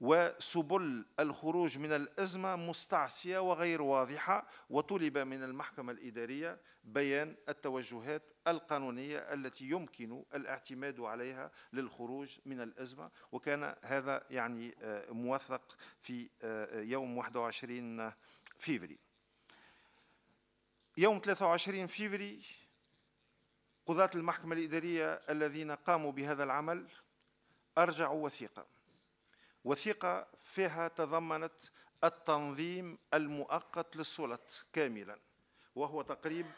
وسبل الخروج من الأزمة مستعصية وغير واضحة وطلب من المحكمة الإدارية بيان التوجهات القانونية التي يمكن الاعتماد عليها للخروج من الأزمة. وكان هذا يعني آه، موثق في آه، يوم 21 فيفري. يوم 23 فيفري قضاة المحكمة الإدارية الذين قاموا بهذا العمل أرجعوا وثيقة. وثيقة فيها تضمنت التنظيم المؤقت للسلط كاملا وهو تقريب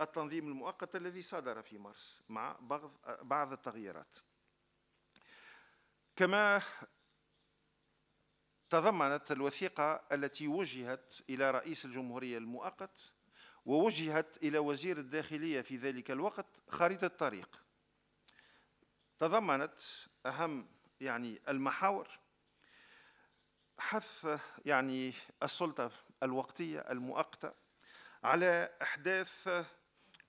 التنظيم المؤقت الذي صدر في مارس مع بعض التغييرات. كما تضمنت الوثيقة التي وجهت إلى رئيس الجمهورية المؤقت ووجهت إلى وزير الداخلية في ذلك الوقت خريطة طريق تضمنت أهم يعني المحاور حث يعني السلطة الوقتية المؤقتة على إحداث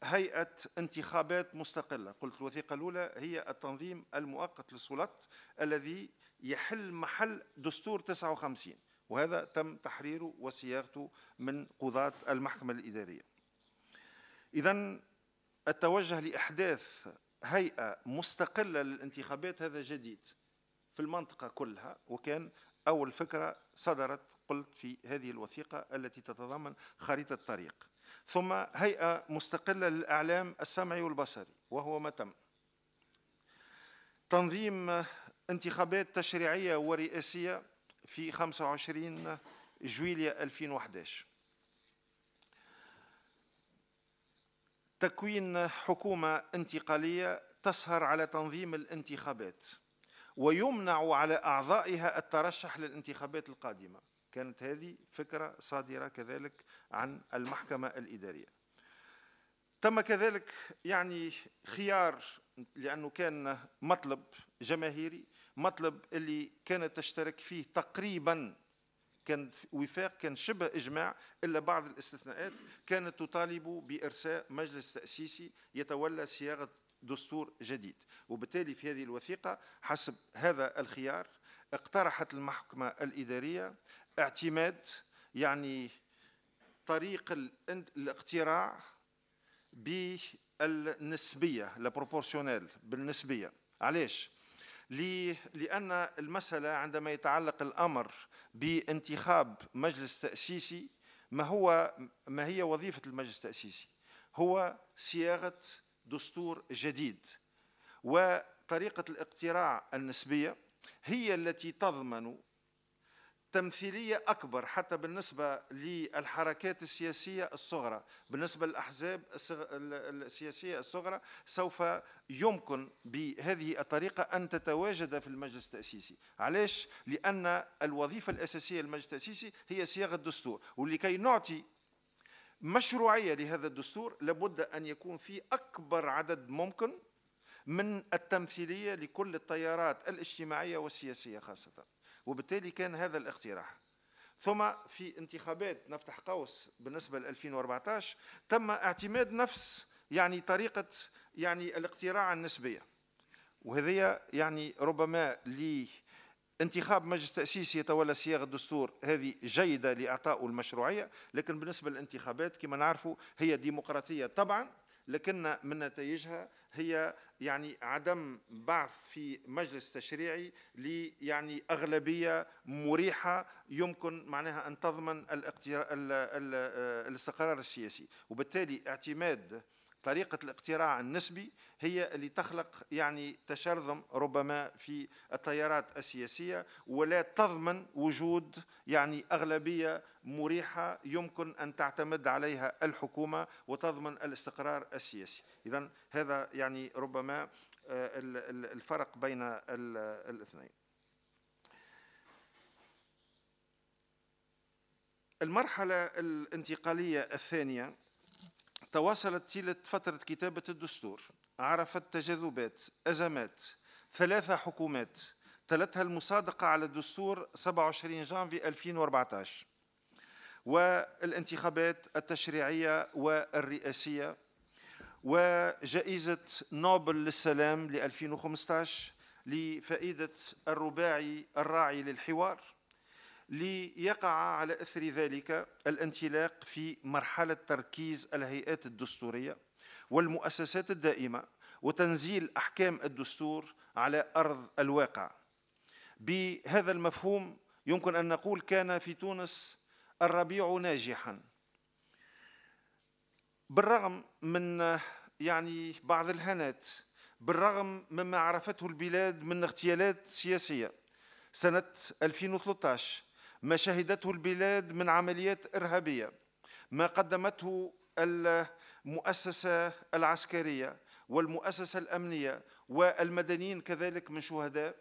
هيئة انتخابات مستقلة. قلت الوثيقة الأولى هي التنظيم المؤقت للسلطات الذي يحل محل دستور 59 وهذا تم تحريره وصياغته من قضاة المحكمة الإدارية. إذا التوجه لإحداث هيئة مستقلة للانتخابات هذا جديد في المنطقة كلها وكان أول فكرة صدرت قلت في هذه الوثيقة التي تتضمن خريطة طريق ثم هيئة مستقلة للإعلام السمعي والبصري وهو ما تم. تنظيم انتخابات تشريعية ورئاسية في 25 جويليا 2011 تكوين حكومة انتقالية تسهر على تنظيم الانتخابات ويمنع على أعضائها الترشح للانتخابات القادمة. كانت هذه فكرة صادرة كذلك عن المحكمة الإدارية. تم كذلك يعني خيار لأنه كان مطلب جماهيري مطلب اللي كانت تشترك فيه تقريبا كان وفاق كان شبه إجماع إلا بعض الاستثناءات كانت تطالب بإرساء مجلس تأسيسي يتولى صياغة دستور جديد وبالتالي في هذه الوثيقة حسب هذا الخيار اقترحت المحكمة الإدارية اعتماد يعني طريق الاقتراع بالنسبية لبروبورشونيل بالنسبية علاش؟ لأن المسألة عندما يتعلق الأمر بانتخاب مجلس تأسيسي ما هو ما هي وظيفة المجلس التأسيسي؟ هو صياغة دستور جديد وطريقة الاقتراع النسبية هي التي تضمن تمثيلية أكبر حتى بالنسبة للحركات السياسية الصغرى. بالنسبة للأحزاب السياسية الصغرى سوف يمكن بهذه الطريقة أن تتواجد في المجلس التأسيسي. علاش؟ لأن الوظيفة الأساسية للمجلس التأسيسي هي صياغة الدستور. ولكي نعطي مشروعية لهذا الدستور لابد أن يكون في أكبر عدد ممكن من التمثيلية لكل التيارات الاجتماعية والسياسية خاصة. وبالتالي كان هذا الاقتراح. ثم في انتخابات نفتح قوس بالنسبة ل 2014 تم اعتماد نفس يعني طريقة يعني الاقتراع النسبية. وهذه يعني ربما انتخاب مجلس تأسيسي يتولى صياغة الدستور هذه جيدة لإعطاء المشروعية لكن بالنسبة للانتخابات كما نعرفوا هي ديمقراطية طبعا لكن من نتائجها هي يعني عدم بعث في مجلس تشريعي ل يعني أغلبية مريحة يمكن معناها أن تضمن الاستقرار السياسي. وبالتالي اعتماد طريقة الاقتراع النسبي هي اللي تخلق يعني تشرذم ربما في التيارات السياسية ولا تضمن وجود يعني أغلبية مريحة يمكن أن تعتمد عليها الحكومة وتضمن الاستقرار السياسي. إذا هذا يعني ربما آه، الفرق بين الاثنين. المرحلة الانتقالية الثانية تواصلت طيلة فترة كتابة الدستور عرفت تجاذبات أزمات ثلاثة حكومات تلتها المصادقة على الدستور 27 جانفي 2014 والانتخابات التشريعية والرئاسية وجائزة نوبل للسلام ل 2015 لفائدة الرباعي الراعي للحوار. ليقع على أثر ذلك الانطلاق في مرحلة تركيز الهيئات الدستورية والمؤسسات الدائمة وتنزيل أحكام الدستور على أرض الواقع. بهذا المفهوم يمكن أن نقول كان في تونس الربيع ناجحا. بالرغم من يعني بعض الهنات بالرغم مما عرفته البلاد من اغتيالات سياسية سنة 2013 ما شهدته البلاد من عمليات إرهابية ما قدمته المؤسسة العسكرية والمؤسسة الأمنية والمدنيين كذلك من شهداء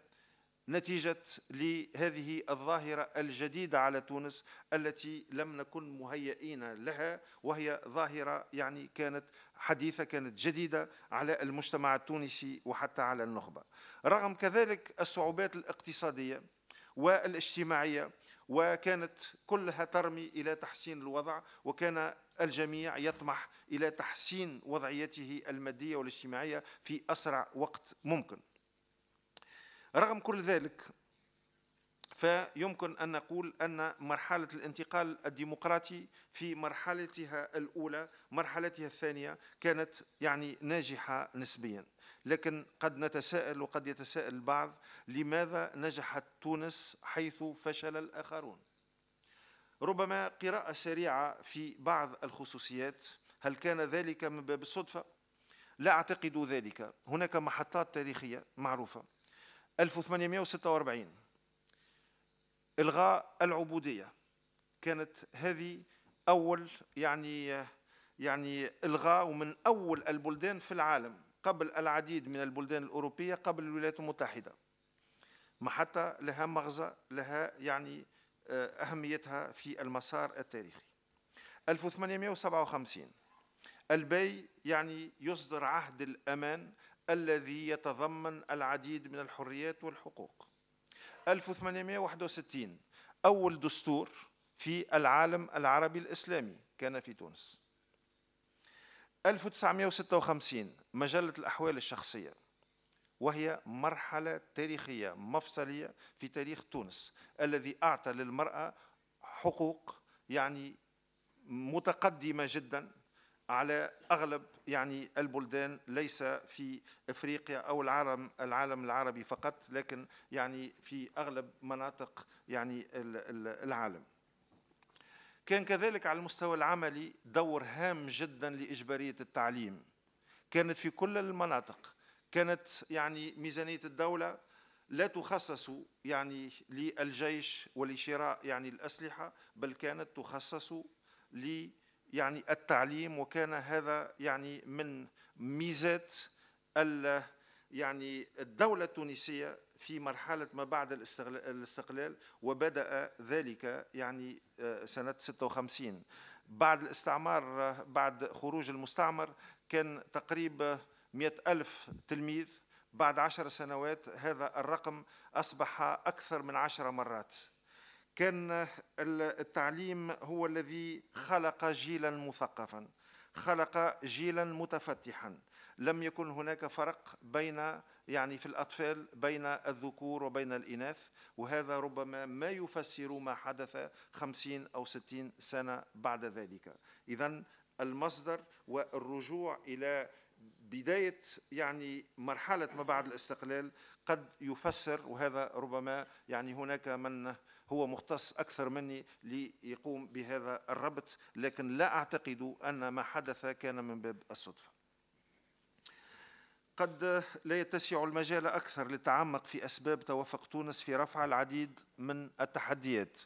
نتيجة لهذه الظاهرة الجديدة على تونس التي لم نكن مهيئين لها وهي ظاهرة يعني كانت حديثة كانت جديدة على المجتمع التونسي وحتى على النخبة. رغم كذلك الصعوبات الاقتصادية والاجتماعية وكانت كلها ترمي إلى تحسين الوضع وكان الجميع يطمح إلى تحسين وضعيته المادية والاجتماعية في أسرع وقت ممكن. رغم كل ذلك فيمكن أن نقول أن مرحلة الانتقال الديمقراطي في مرحلتها الأولى مرحلتها الثانية كانت يعني ناجحة نسبيا لكن قد نتساءل وقد يتساءل البعض لماذا نجحت تونس حيث فشل الآخرون؟ ربما قراءة سريعة في بعض الخصوصيات. هل كان ذلك من باب الصدفة؟ لا أعتقد ذلك. هناك محطات تاريخية معروفة. 1846 إلغاء العبودية. كانت هذه أول يعني يعني إلغاء ومن أول البلدان في العالم. قبل العديد من البلدان الأوروبية قبل الولايات المتحدة. محطة لها مغزى لها يعني آه، أهميتها في المسار التاريخي. 1857 البي يعني يصدر عهد الأمان الذي يتضمن العديد من الحريات والحقوق. 1861 أول دستور في العالم العربي الإسلامي كان في تونس. 1956 مجلة الأحوال الشخصية وهي مرحلة تاريخية مفصلية في تاريخ تونس الذي أعطى للمرأة حقوق يعني متقدمة جدا على أغلب يعني البلدان ليس في إفريقيا أو العالم العالم العربي فقط لكن يعني في أغلب مناطق يعني العالم. كان كذلك على المستوى العملي دور هام جدا لإجبارية التعليم. كانت في كل المناطق كانت يعني ميزانية الدولة لا تخصص يعني للجيش ولشراء يعني الأسلحة بل كانت تخصص ل يعني التعليم وكان هذا يعني من ميزات يعني الدولة التونسية في مرحلة ما بعد الاستقلال وبدأ ذلك يعني آه، سنة 56 بعد الاستعمار بعد خروج المستعمر كان تقريبا مئة ألف تلميذ. بعد عشر سنوات هذا الرقم أصبح أكثر من عشر مرات. كان التعليم هو الذي خلق جيلا مثقفا خلق جيلا متفتحا. لم يكن هناك فرق بين يعني في الأطفال بين الذكور وبين الإناث وهذا ربما ما يفسر ما حدث خمسين أو ستين سنة بعد ذلك. إذا المصدر والرجوع إلى بداية يعني مرحلة ما بعد الاستقلال قد يفسر وهذا ربما يعني هناك من هو مختص أكثر مني ليقوم بهذا الربط لكن لا أعتقد أن ما حدث كان من باب الصدفة. قد لا يتسع المجال أكثر للتعمق في أسباب توافق تونس في رفع العديد من التحديات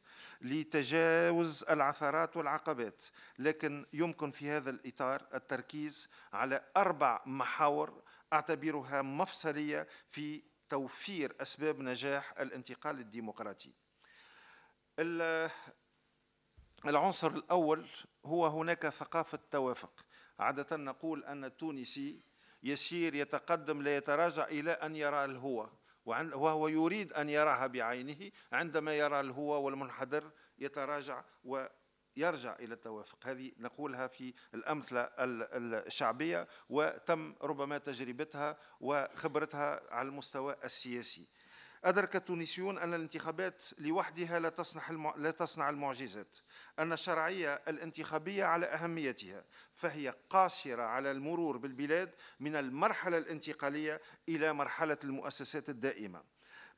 لتجاوز العثرات والعقبات لكن يمكن في هذا الإطار التركيز على أربع محاور أعتبرها مفصلية في توفير أسباب نجاح الانتقال الديمقراطي. العنصر الأول هو هناك ثقافة توافق. عادة نقول أن التونسي يسير يتقدم لا يتراجع إلى أن يرى الهوى. وهو يريد أن يراها بعينه. عندما يرى الهوى والمنحدر يتراجع ويرجع إلى التوافق. هذه نقولها في الأمثلة الشعبية. وتم ربما تجربتها وخبرتها على المستوى السياسي. أدرك التونسيون أن الانتخابات لوحدها لا تصنع. لا تصنع المعجزات، أن الشرعية الانتخابية على أهميتها، فهي قاصرة على المرور بالبلاد من المرحلة الانتقالية إلى مرحلة المؤسسات الدائمة.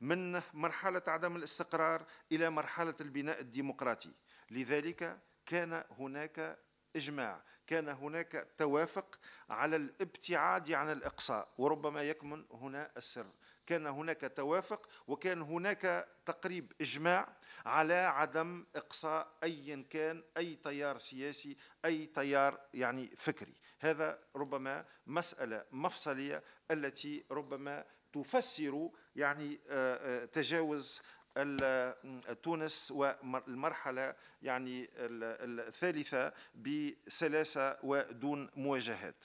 من مرحلة عدم الاستقرار إلى مرحلة البناء الديمقراطي، لذلك كان هناك إجماع كان هناك توافق على الابتعاد عن الإقصاء وربما يكمن هنا السر كان هناك توافق وكان هناك تقريب إجماع على عدم إقصاء ايا كان أي تيار سياسي أي تيار يعني فكري. هذا ربما مسألة مفصلية التي ربما تفسر يعني آه، آه، تجاوز تونس والمرحلة يعني الثالثة بسلاسة ودون مواجهات.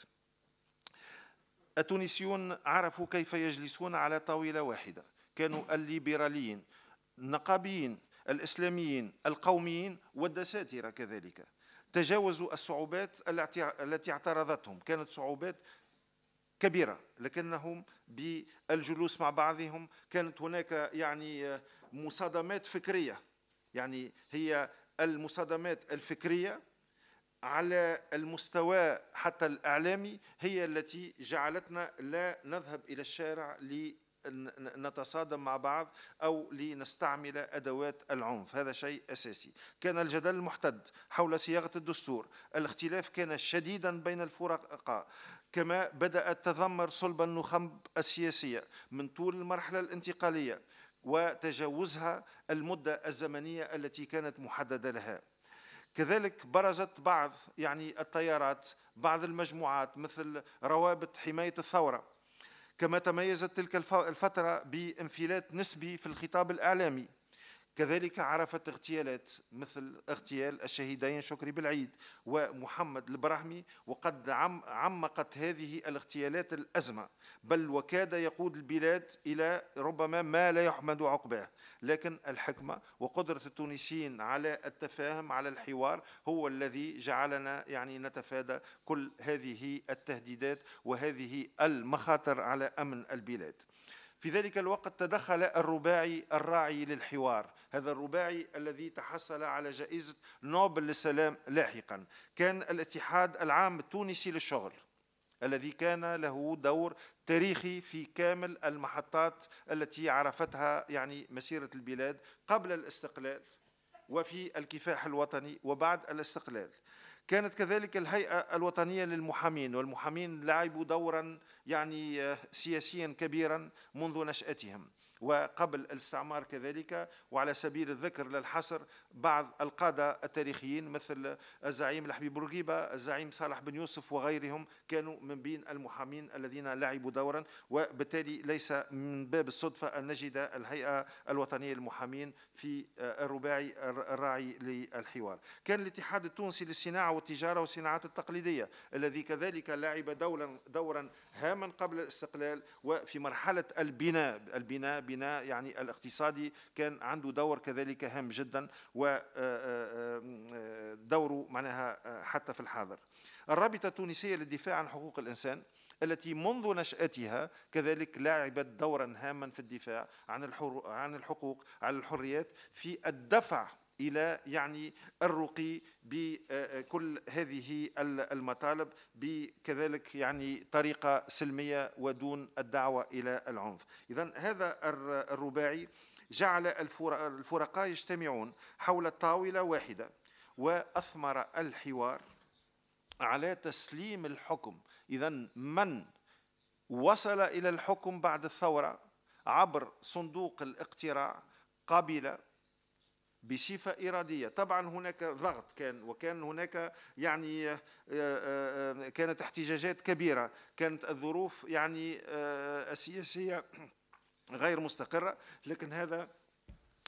التونسيون عرفوا كيف يجلسون على طاولة واحدة. كانوا الليبراليين النقابيين الإسلاميين القوميين والدساترة كذلك. تجاوزوا الصعوبات التي اعترضتهم. كانت صعوبات كبيرة لكنهم بالجلوس مع بعضهم كانت هناك يعني مصادمات فكرية. يعني هي المصادمات الفكرية على المستوى حتى الإعلامي هي التي جعلتنا لا نذهب إلى الشارع نتصادم مع بعض أو لنستعمل أدوات العنف. هذا شيء أساسي. كان الجدل محتد حول صياغة الدستور. الاختلاف كان شديدا بين الفرقاء كما بدأت تذمر صلب النخب السياسية من طول المرحلة الانتقالية وتجاوزها المدة الزمنية التي كانت محددة لها. كذلك برزت بعض يعني التيارات بعض المجموعات مثل روابط حماية الثورة. كما تميزت تلك الفترة بانفلات نسبي في الخطاب الإعلامي. كذلك عرفت اغتيالات مثل اغتيال الشهيدين شكري بالعيد ومحمد البراهمي وقد عمقت هذه الاغتيالات الأزمة. بل وكاد يقود البلاد إلى ربما ما لا يحمد عقباه. لكن الحكمة وقدرة التونسيين على التفاهم على الحوار هو الذي جعلنا يعني نتفادى كل هذه التهديدات وهذه المخاطر على أمن البلاد. في ذلك الوقت تدخل الرباعي الراعي للحوار. هذا الرباعي الذي تحصل على جائزة نوبل للسلام لاحقا. كان الاتحاد العام التونسي للشغل الذي كان له دور تاريخي في كامل المحطات التي عرفتها يعني مسيرة البلاد قبل الاستقلال وفي الكفاح الوطني وبعد الاستقلال. كانت كذلك الهيئة الوطنية للمحامين والمحامين لعبوا دورا يعني آه، سياسيا كبيرا منذ نشأتهم. وقبل الاستعمار كذلك وعلى سبيل الذكر للحصر بعض القادة التاريخيين مثل الزعيم الحبيب بورقيبة الزعيم صالح بن يوسف وغيرهم كانوا من بين المحامين الذين لعبوا دورا وبالتالي ليس من باب الصدفة أن نجد الهيئة الوطنية للمحامين في الرباعي الراعي للحوار. كان الاتحاد التونسي للصناعة والتجارة والصناعات التقليدية الذي كذلك لعب دورا, دورا هاما قبل الاستقلال وفي مرحلة البناء البناء بناء يعني الاقتصادي كان عنده دور كذلك هام جدا ودوره آه، آه، معناها حتى في الحاضر. الرابطة التونسية للدفاع عن حقوق الإنسان التي منذ نشأتها كذلك لعبت دورا هاما في الدفاع عن عن الحقوق على الحريات في الدفع إلى يعني الرقي بكل هذه المطالب بكذلك يعني طريقة سلمية ودون الدعوة إلى العنف. اذا هذا الرباعي جعل الفرقاء يجتمعون حول طاولة واحدة وأثمر الحوار على تسليم الحكم. اذا من وصل إلى الحكم بعد الثورة عبر صندوق الاقتراع قبل بصفة إرادية. طبعا هناك ضغط كان وكان هناك يعني آه، آه، آه، كانت احتجاجات كبيرة. كانت الظروف يعني السياسية غير مستقرة. لكن هذا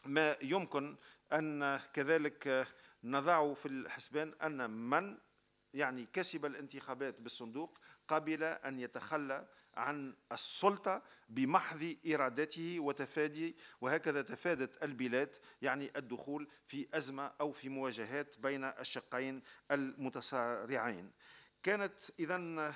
ما يمكن أن كذلك نضعه في الحسبان أن من يعني كسب الانتخابات بالصندوق قبل أن يتخلى عن السلطة بمحض إرادته وتفادي وهكذا تفادت البلاد يعني الدخول في أزمة أو في مواجهات بين الشقين المتصارعين كانت إذا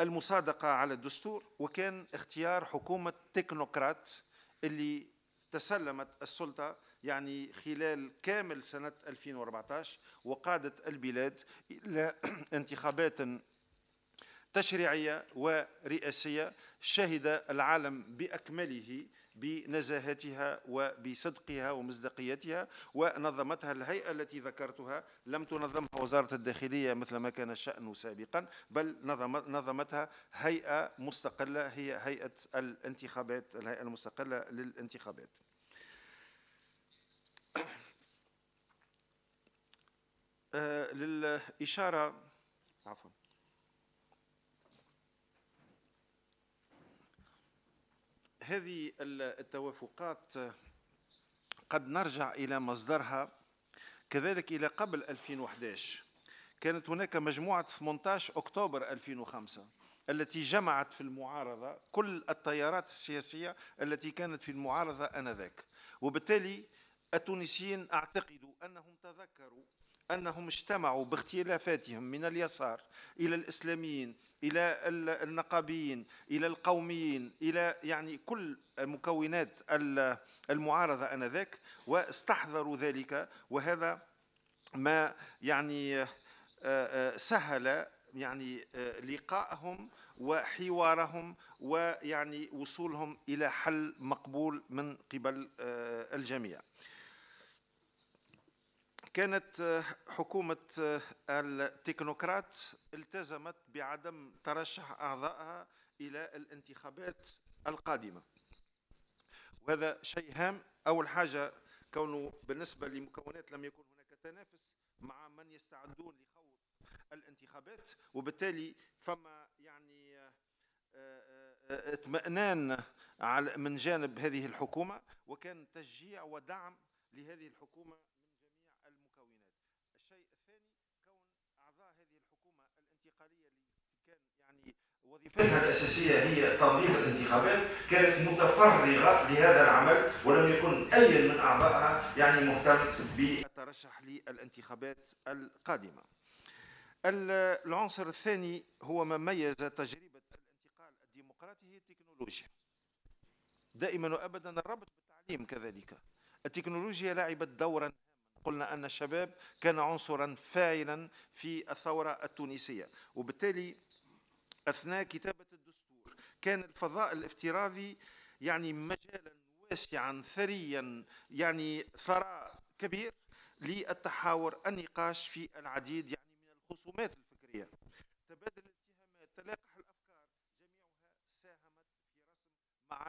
المصادقة على الدستور وكان اختيار حكومة تكنوقراط اللي تسلمت السلطة يعني خلال كامل سنة 2014 وقادت البلاد إلى انتخابات تشريعية ورئاسية شهد العالم بأكمله بنزاهتها وبصدقها ومصداقيتها ونظمتها الهيئة التي ذكرتها. لم تنظمها وزارة الداخلية مثل ما كان الشأن سابقا بل نظمتها هيئة مستقلة هي هيئة الانتخابات الهيئة المستقلة للانتخابات. آه، للإشارة عفوا هذه التوافقات قد نرجع إلى مصدرها. كذلك إلى قبل 2011 كانت هناك مجموعة 18 أكتوبر 2005 التي جمعت في المعارضة كل التيارات السياسية التي كانت في المعارضة آنذاك. وبالتالي التونسيين أعتقد أنهم تذكروا أنهم اجتمعوا باختلافاتهم من اليسار إلى الإسلاميين إلى النقابيين إلى القوميين إلى يعني كل مكونات المعارضة آنذاك واستحضروا ذلك وهذا ما يعني آه، آه، سهل يعني آه، لقائهم وحوارهم ويعني وصولهم إلى حل مقبول من قبل الجميع. كانت آه، حكومة آه، التكنوقراط التزمت بعدم ترشح أعضائها إلى الانتخابات القادمة. وهذا شيء هام. أول حاجة كونه بالنسبة لمكونات لم يكن هناك تنافس مع من يستعدون لخوض الانتخابات وبالتالي فما يعني آه، اطمئنان من جانب هذه الحكومة وكان تشجيع ودعم لهذه الحكومة من جميع المكونات الشيء الثاني كون أعضاء هذه الحكومة الانتقالية اللي كان يعني وظيفتها الأساسية هي تنظيم الانتخابات كانت متفرغة لهذا العمل ولم يكن أي من أعضائها يعني مهتم بالترشح للانتخابات القادمة. العنصر الثاني هو ما ميز تجربة الانتقال الديمقراطي هي التكنولوجيا. دائما وابدا الربط بالتعليم كذلك. التكنولوجيا لعبت دورا قلنا أن الشباب كان عنصرا فاعلا في الثورة التونسية وبالتالي أثناء كتابة الدستور. كان الفضاء الافتراضي يعني مجالا واسعا ثريا يعني ثراء كبير للتحاور النقاش في العديد يعني من الخصومات الفكرية. تبادل الاتهامات تلاقح الأفكار جميعها ساهمت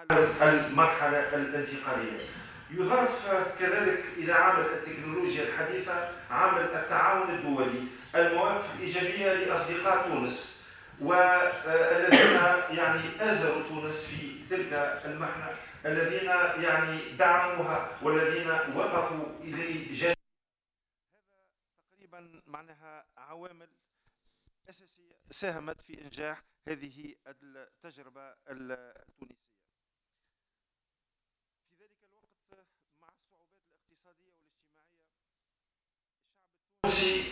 في رسم معالم المرحلة الانتقالية. يضاف كذلك إلى عامل التكنولوجيا الحديثة عامل التعاون الدولي المواقف الإيجابية لأصدقاء تونس. والذين يعني آزروا تونس في تلك المحنة الذين يعني دعموها والذين وقفوا إلى جانب تقريبا معناها عوامل أساسية ساهمت في إنجاح هذه التجربة التونسية. التونسي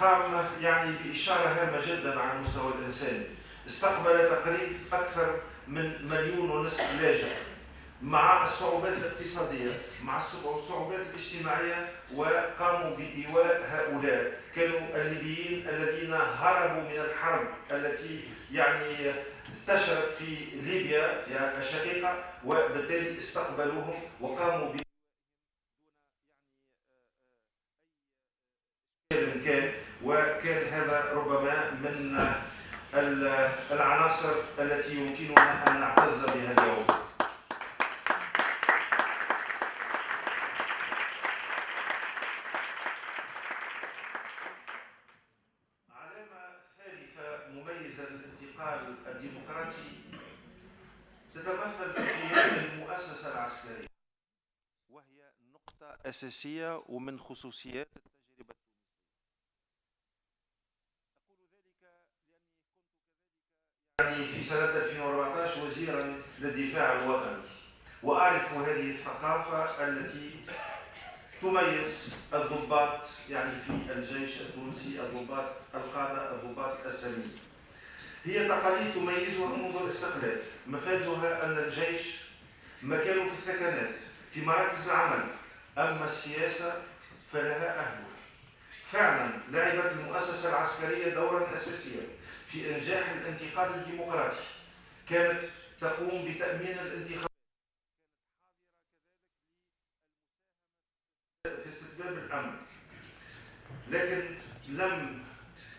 قام يعني بإشارة هامة جدا على المستوى الإنساني استقبل تقريبا أكثر من مليون ونصف لاجئ مع الصعوبات الاقتصادية مع الصعوبات الاجتماعية وقاموا بإيواء هؤلاء. كانوا الليبيين الذين هربوا من الحرب التي يعني انتشرت في ليبيا يعني الشقيقة وبالتالي استقبلوهم وقاموا ب كان وكان هذا ربما من العناصر التي يمكننا أن نعتز بها اليوم. علامة ثالثة مميزة للانتقال الديمقراطي تتمثل في قيام المؤسسة العسكرية. وهي نقطة أساسية ومن خصوصيات التجربة يعني في سنة 2014 وزيرا للدفاع الوطني. وأعرف هذه الثقافة التي تميز الضباط يعني في الجيش التونسي الضباط القادة الضباط السلميين هي تقاليد تميزها منذ الاستقلال. مفادها أن الجيش مكانه في الثكنات في مراكز العمل. أما السياسة فلها أهلها فعلا لعبت المؤسسة العسكرية دورا أساسيا. في إنجاح الانتقال الديمقراطي. كانت تقوم بتأمين الانتخابات في استتباب الأمن. لكن لم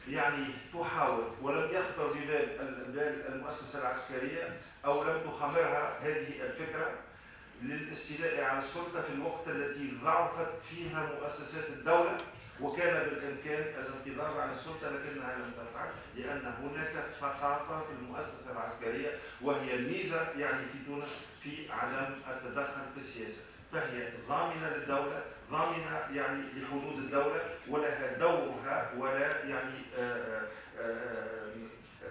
يعني تحاول ولم يخطر ببال المؤسسة العسكرية أو لم تخمرها هذه الفكرة للاستيلاء على السلطة في الوقت التي ضعفت فيها مؤسسات الدولة. وكان بالإمكان الانقضاض على السلطة لكنها لم تفعل لأن هناك ثقافة في المؤسسة العسكرية وهي الميزه يعني في تونس في عدم التدخل في السياسة. فهي ضامنة للدولة ضامنة يعني لحدود الدولة ولها دورها ولا يعني آآ آآ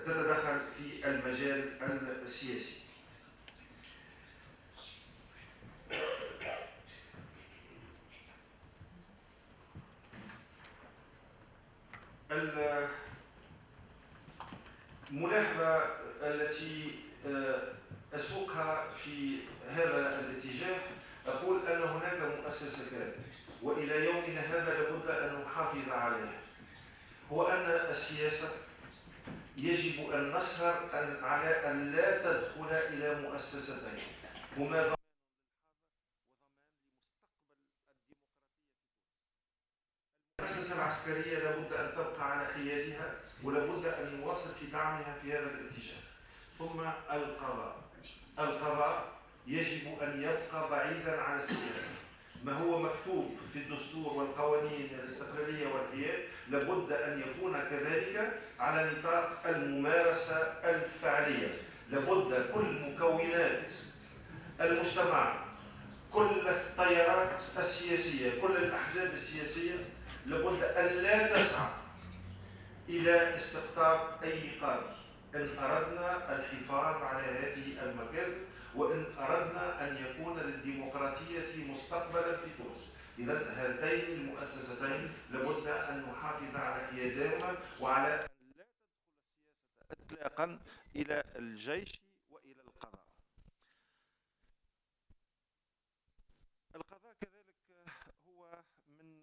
تتدخل في المجال السياسي. الملاحظة التي أسوقها في هذا الاتجاه أقول أن هناك مؤسستان وإلى يومنا هذا لابد أن نحافظ عليها. هو أن السياسة يجب أن نسهر على أن لا تدخل إلى مؤسستين. هما المؤسسة العسكرية لابد أن تبقى ولابد أن نواصل في دعمها في هذا الاتجاه. ثم القضاء. القضاء يجب أن يبقى بعيدا عن السياسة. ما هو مكتوب في الدستور والقوانين الاستقلالية والحياد لابد أن يكون كذلك على نطاق الممارسة الفعلية. لابد كل مكونات المجتمع كل التيارات السياسية كل الأحزاب السياسية لابد أن لا تسعى إلى استقطاب أي قاضي إن أردنا الحفاظ على هذه المكاسب وإن أردنا أن يكون للديمقراطية مستقبلا في تونس. إذا هاتين المؤسستين لابد أن نحافظ على حيادهما وعلى أن لا تدخل السياسة إطلاقا إلى الجيش وإلى القضاء القضاء كذلك هو من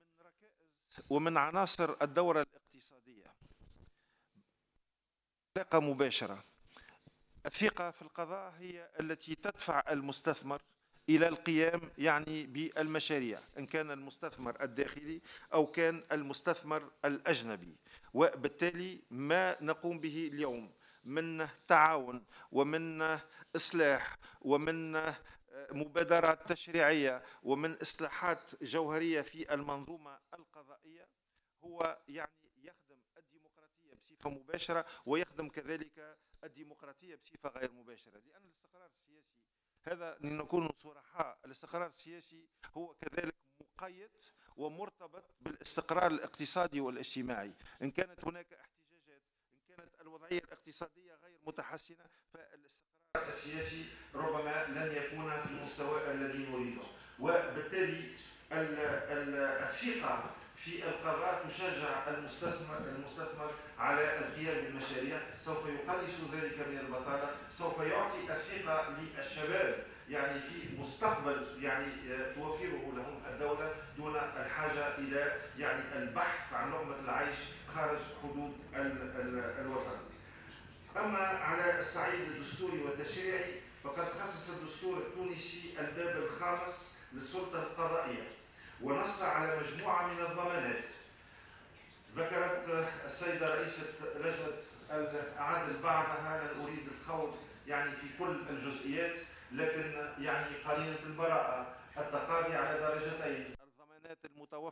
من ركائز ومن عناصر الدورة الاقتصادية. علاقة مباشرة. الثقة في القضاء هي التي تدفع المستثمر إلى القيام يعني بالمشاريع إن كان المستثمر الداخلي أو كان المستثمر الأجنبي. وبالتالي ما نقوم به اليوم؟ من تعاون ومن إصلاح ومن مبادرات تشريعية ومن إصلاحات جوهرية في المنظومة القضائية هو يعني يخدم الديمقراطية بصفة مباشرة ويخدم كذلك الديمقراطية بصفة غير مباشرة. لأن الاستقرار السياسي هذا لنكون صرحاء الاستقرار السياسي هو كذلك مقيد ومرتبط بالاستقرار الاقتصادي والاجتماعي. إن كانت هناك احتجاجات إن كانت الوضعية الاقتصادية غير متحسنة فالاستقرار السياسي ربما لن يكون في المستوى الذي نريده. وبالتالي الثقة في القضاء تشجع المستثمر المستثمر على القيام بالمشاريع سوف يقلص ذلك من البطالة. سوف يعطي الثقة للشباب. يعني في مستقبل يعني آه، توفره لهم الدولة دون الحاجة إلى يعني البحث عن لقمه العيش خارج حدود الوطن. أما على الصعيد الدستوري والتشريعي فقد خصص الدستور التونسي الباب الخامس للسلطة القضائية ونص على مجموعة من الضمانات. ذكرت السيدة رئيسة لجنة العدل بعضها لن أريد الخوض يعني في كل الجزئيات لكن يعني قرينة البراءة التقاضي على درجتين.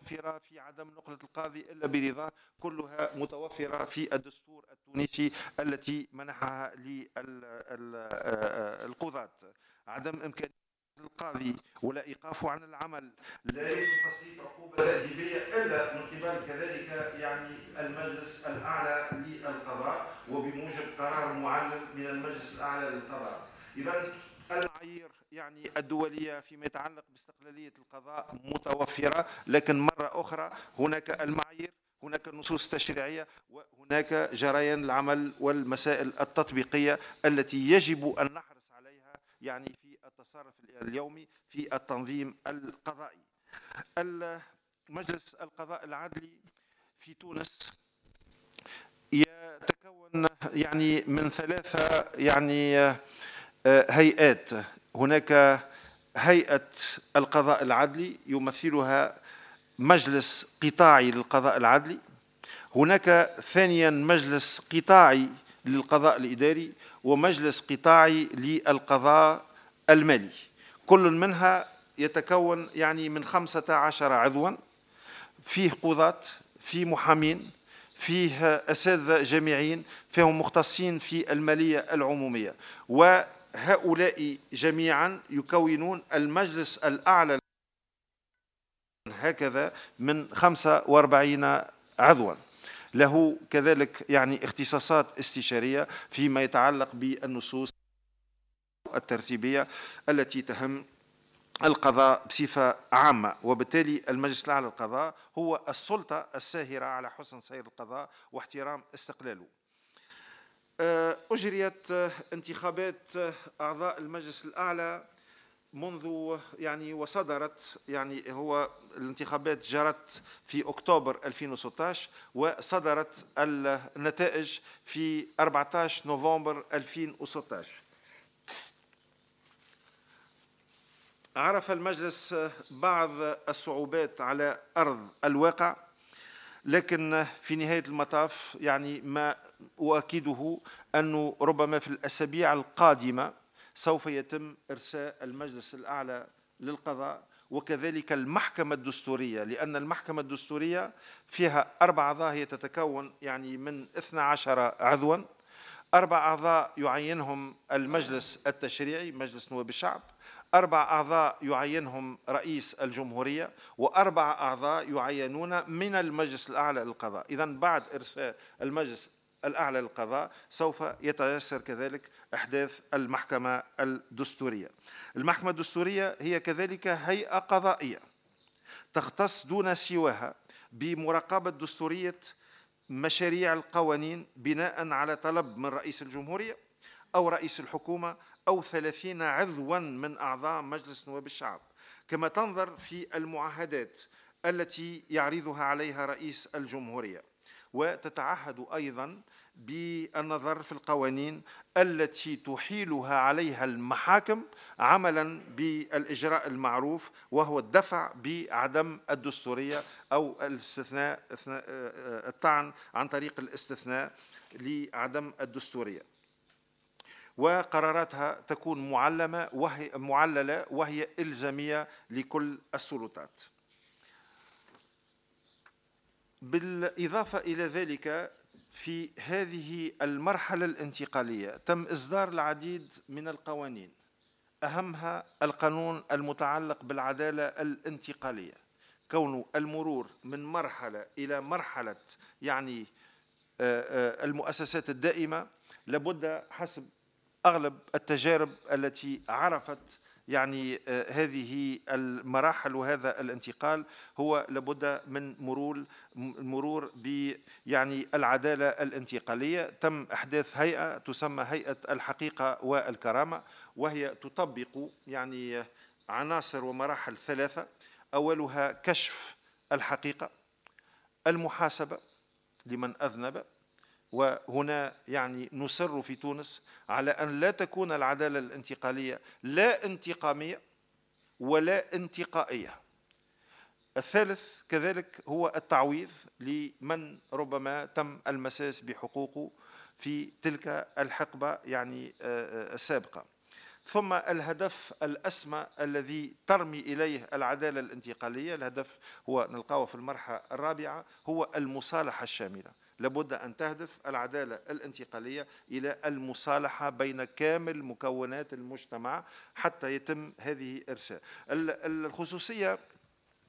المتوفرة في عدم نقلة القاضي إلا برضاه كلها متوفرة في الدستور التونسي التي منحها للقضاة عدم إمكانية القاضي ولا إيقافه عن العمل لا يمكن تسليط عقوبه تاديبيه إلا من قبل كذلك يعني المجلس الأعلى للقضاء وبموجب قرار معلم من المجلس الأعلى للقضاء. إذا المعايير يعني الدولية فيما يتعلق باستقلالية القضاء متوفرة لكن مرة أخرى هناك المعايير هناك النصوص التشريعية وهناك جريان العمل والمسائل التطبيقية التي يجب أن نحرص عليها يعني في التصرف اليومي في التنظيم القضائي. مجلس القضاء العدلي في تونس يتكون يعني من ثلاثة يعني آه، هيئات. هناك هيئة القضاء العدلي يمثلها مجلس قطاعي للقضاء العدلي. هناك ثانيا مجلس قطاعي للقضاء الإداري ومجلس قطاعي للقضاء المالي. كل منها يتكون يعني من خمسة عشر عضوا. فيه قضاة فيه محامين فيه أساتذة جامعيين فيهم مختصين في المالية العمومية. وهؤلاء جميعا يكونون المجلس الأعلى هكذا من 45 عضوا. له كذلك يعني اختصاصات استشارية فيما يتعلق بالنصوص الترتيبية التي تهم القضاء بصفة عامة. وبالتالي المجلس الأعلى للقضاء هو السلطة الساهرة على حسن سير القضاء واحترام استقلاله. أجريت انتخابات أعضاء المجلس الأعلى منذ يعني وصدرت يعني هو الانتخابات جرت في أكتوبر 2016 وصدرت النتائج في 14 نوفمبر 2016 عرف المجلس بعض الصعوبات على أرض الواقع. لكن في نهاية المطاف يعني ما أؤكده أنه ربما في الأسابيع القادمة سوف يتم إرساء المجلس الأعلى للقضاء وكذلك المحكمة الدستورية لأن المحكمة الدستورية فيها أربع أعضاء هي تتكون يعني من 12 عضوا. أربع أعضاء يعينهم المجلس التشريعي مجلس نواب الشعب. أربع أعضاء يعينهم رئيس الجمهورية وأربع أعضاء يعينون من المجلس الأعلى للقضاء. إذا بعد إرساء المجلس الأعلى للقضاء سوف يتيسر كذلك إحداث المحكمة الدستورية. المحكمة الدستورية هي كذلك هيئة قضائية تختص دون سواها بمراقبة دستورية مشاريع القوانين بناء على طلب من رئيس الجمهورية أو رئيس الحكومة أو ثلاثين عضوا من أعضاء مجلس نواب الشعب كما تنظر في المعاهدات التي يعرضها عليها رئيس الجمهورية وتتعهد أيضا بالنظر في القوانين التي تحيلها عليها المحاكم عملا بالإجراء المعروف وهو الدفع بعدم الدستورية أو الاستثناء الطعن عن طريق الاستثناء لعدم الدستورية. وقراراتها تكون معلمة وهي معللة وهي إلزامية لكل السلطات. بالإضافة إلى ذلك في هذه المرحلة الانتقالية تم إصدار العديد من القوانين أهمها القانون المتعلق بالعدالة الانتقالية كون المرور من مرحلة إلى مرحلة يعني المؤسسات الدائمة لابد حسب أغلب التجارب التي عرفت يعني آه، هذه المراحل وهذا الانتقال هو لابد من مرور مرور ب يعني العدالة الانتقالية. تم أحداث هيئة تسمى هيئة الحقيقة والكرامة وهي تطبق يعني عناصر ومراحل ثلاثة. أولها كشف الحقيقة المحاسبة لمن أذنب وهنا يعني نصر في تونس على أن لا تكون العدالة الانتقالية لا انتقامية ولا انتقائية. الثالث كذلك هو التعويض لمن ربما تم المساس بحقوقه في تلك الحقبة يعني آه، آه، السابقة. ثم الهدف الأسمى الذي ترمي إليه العدالة الانتقالية الهدف هو نلقاه في المرحلة الرابعة هو المصالحة الشاملة لابد أن تهدف العدالة الانتقالية إلى المصالحة بين كامل مكونات المجتمع حتى يتم هذه إرساء. الخصوصية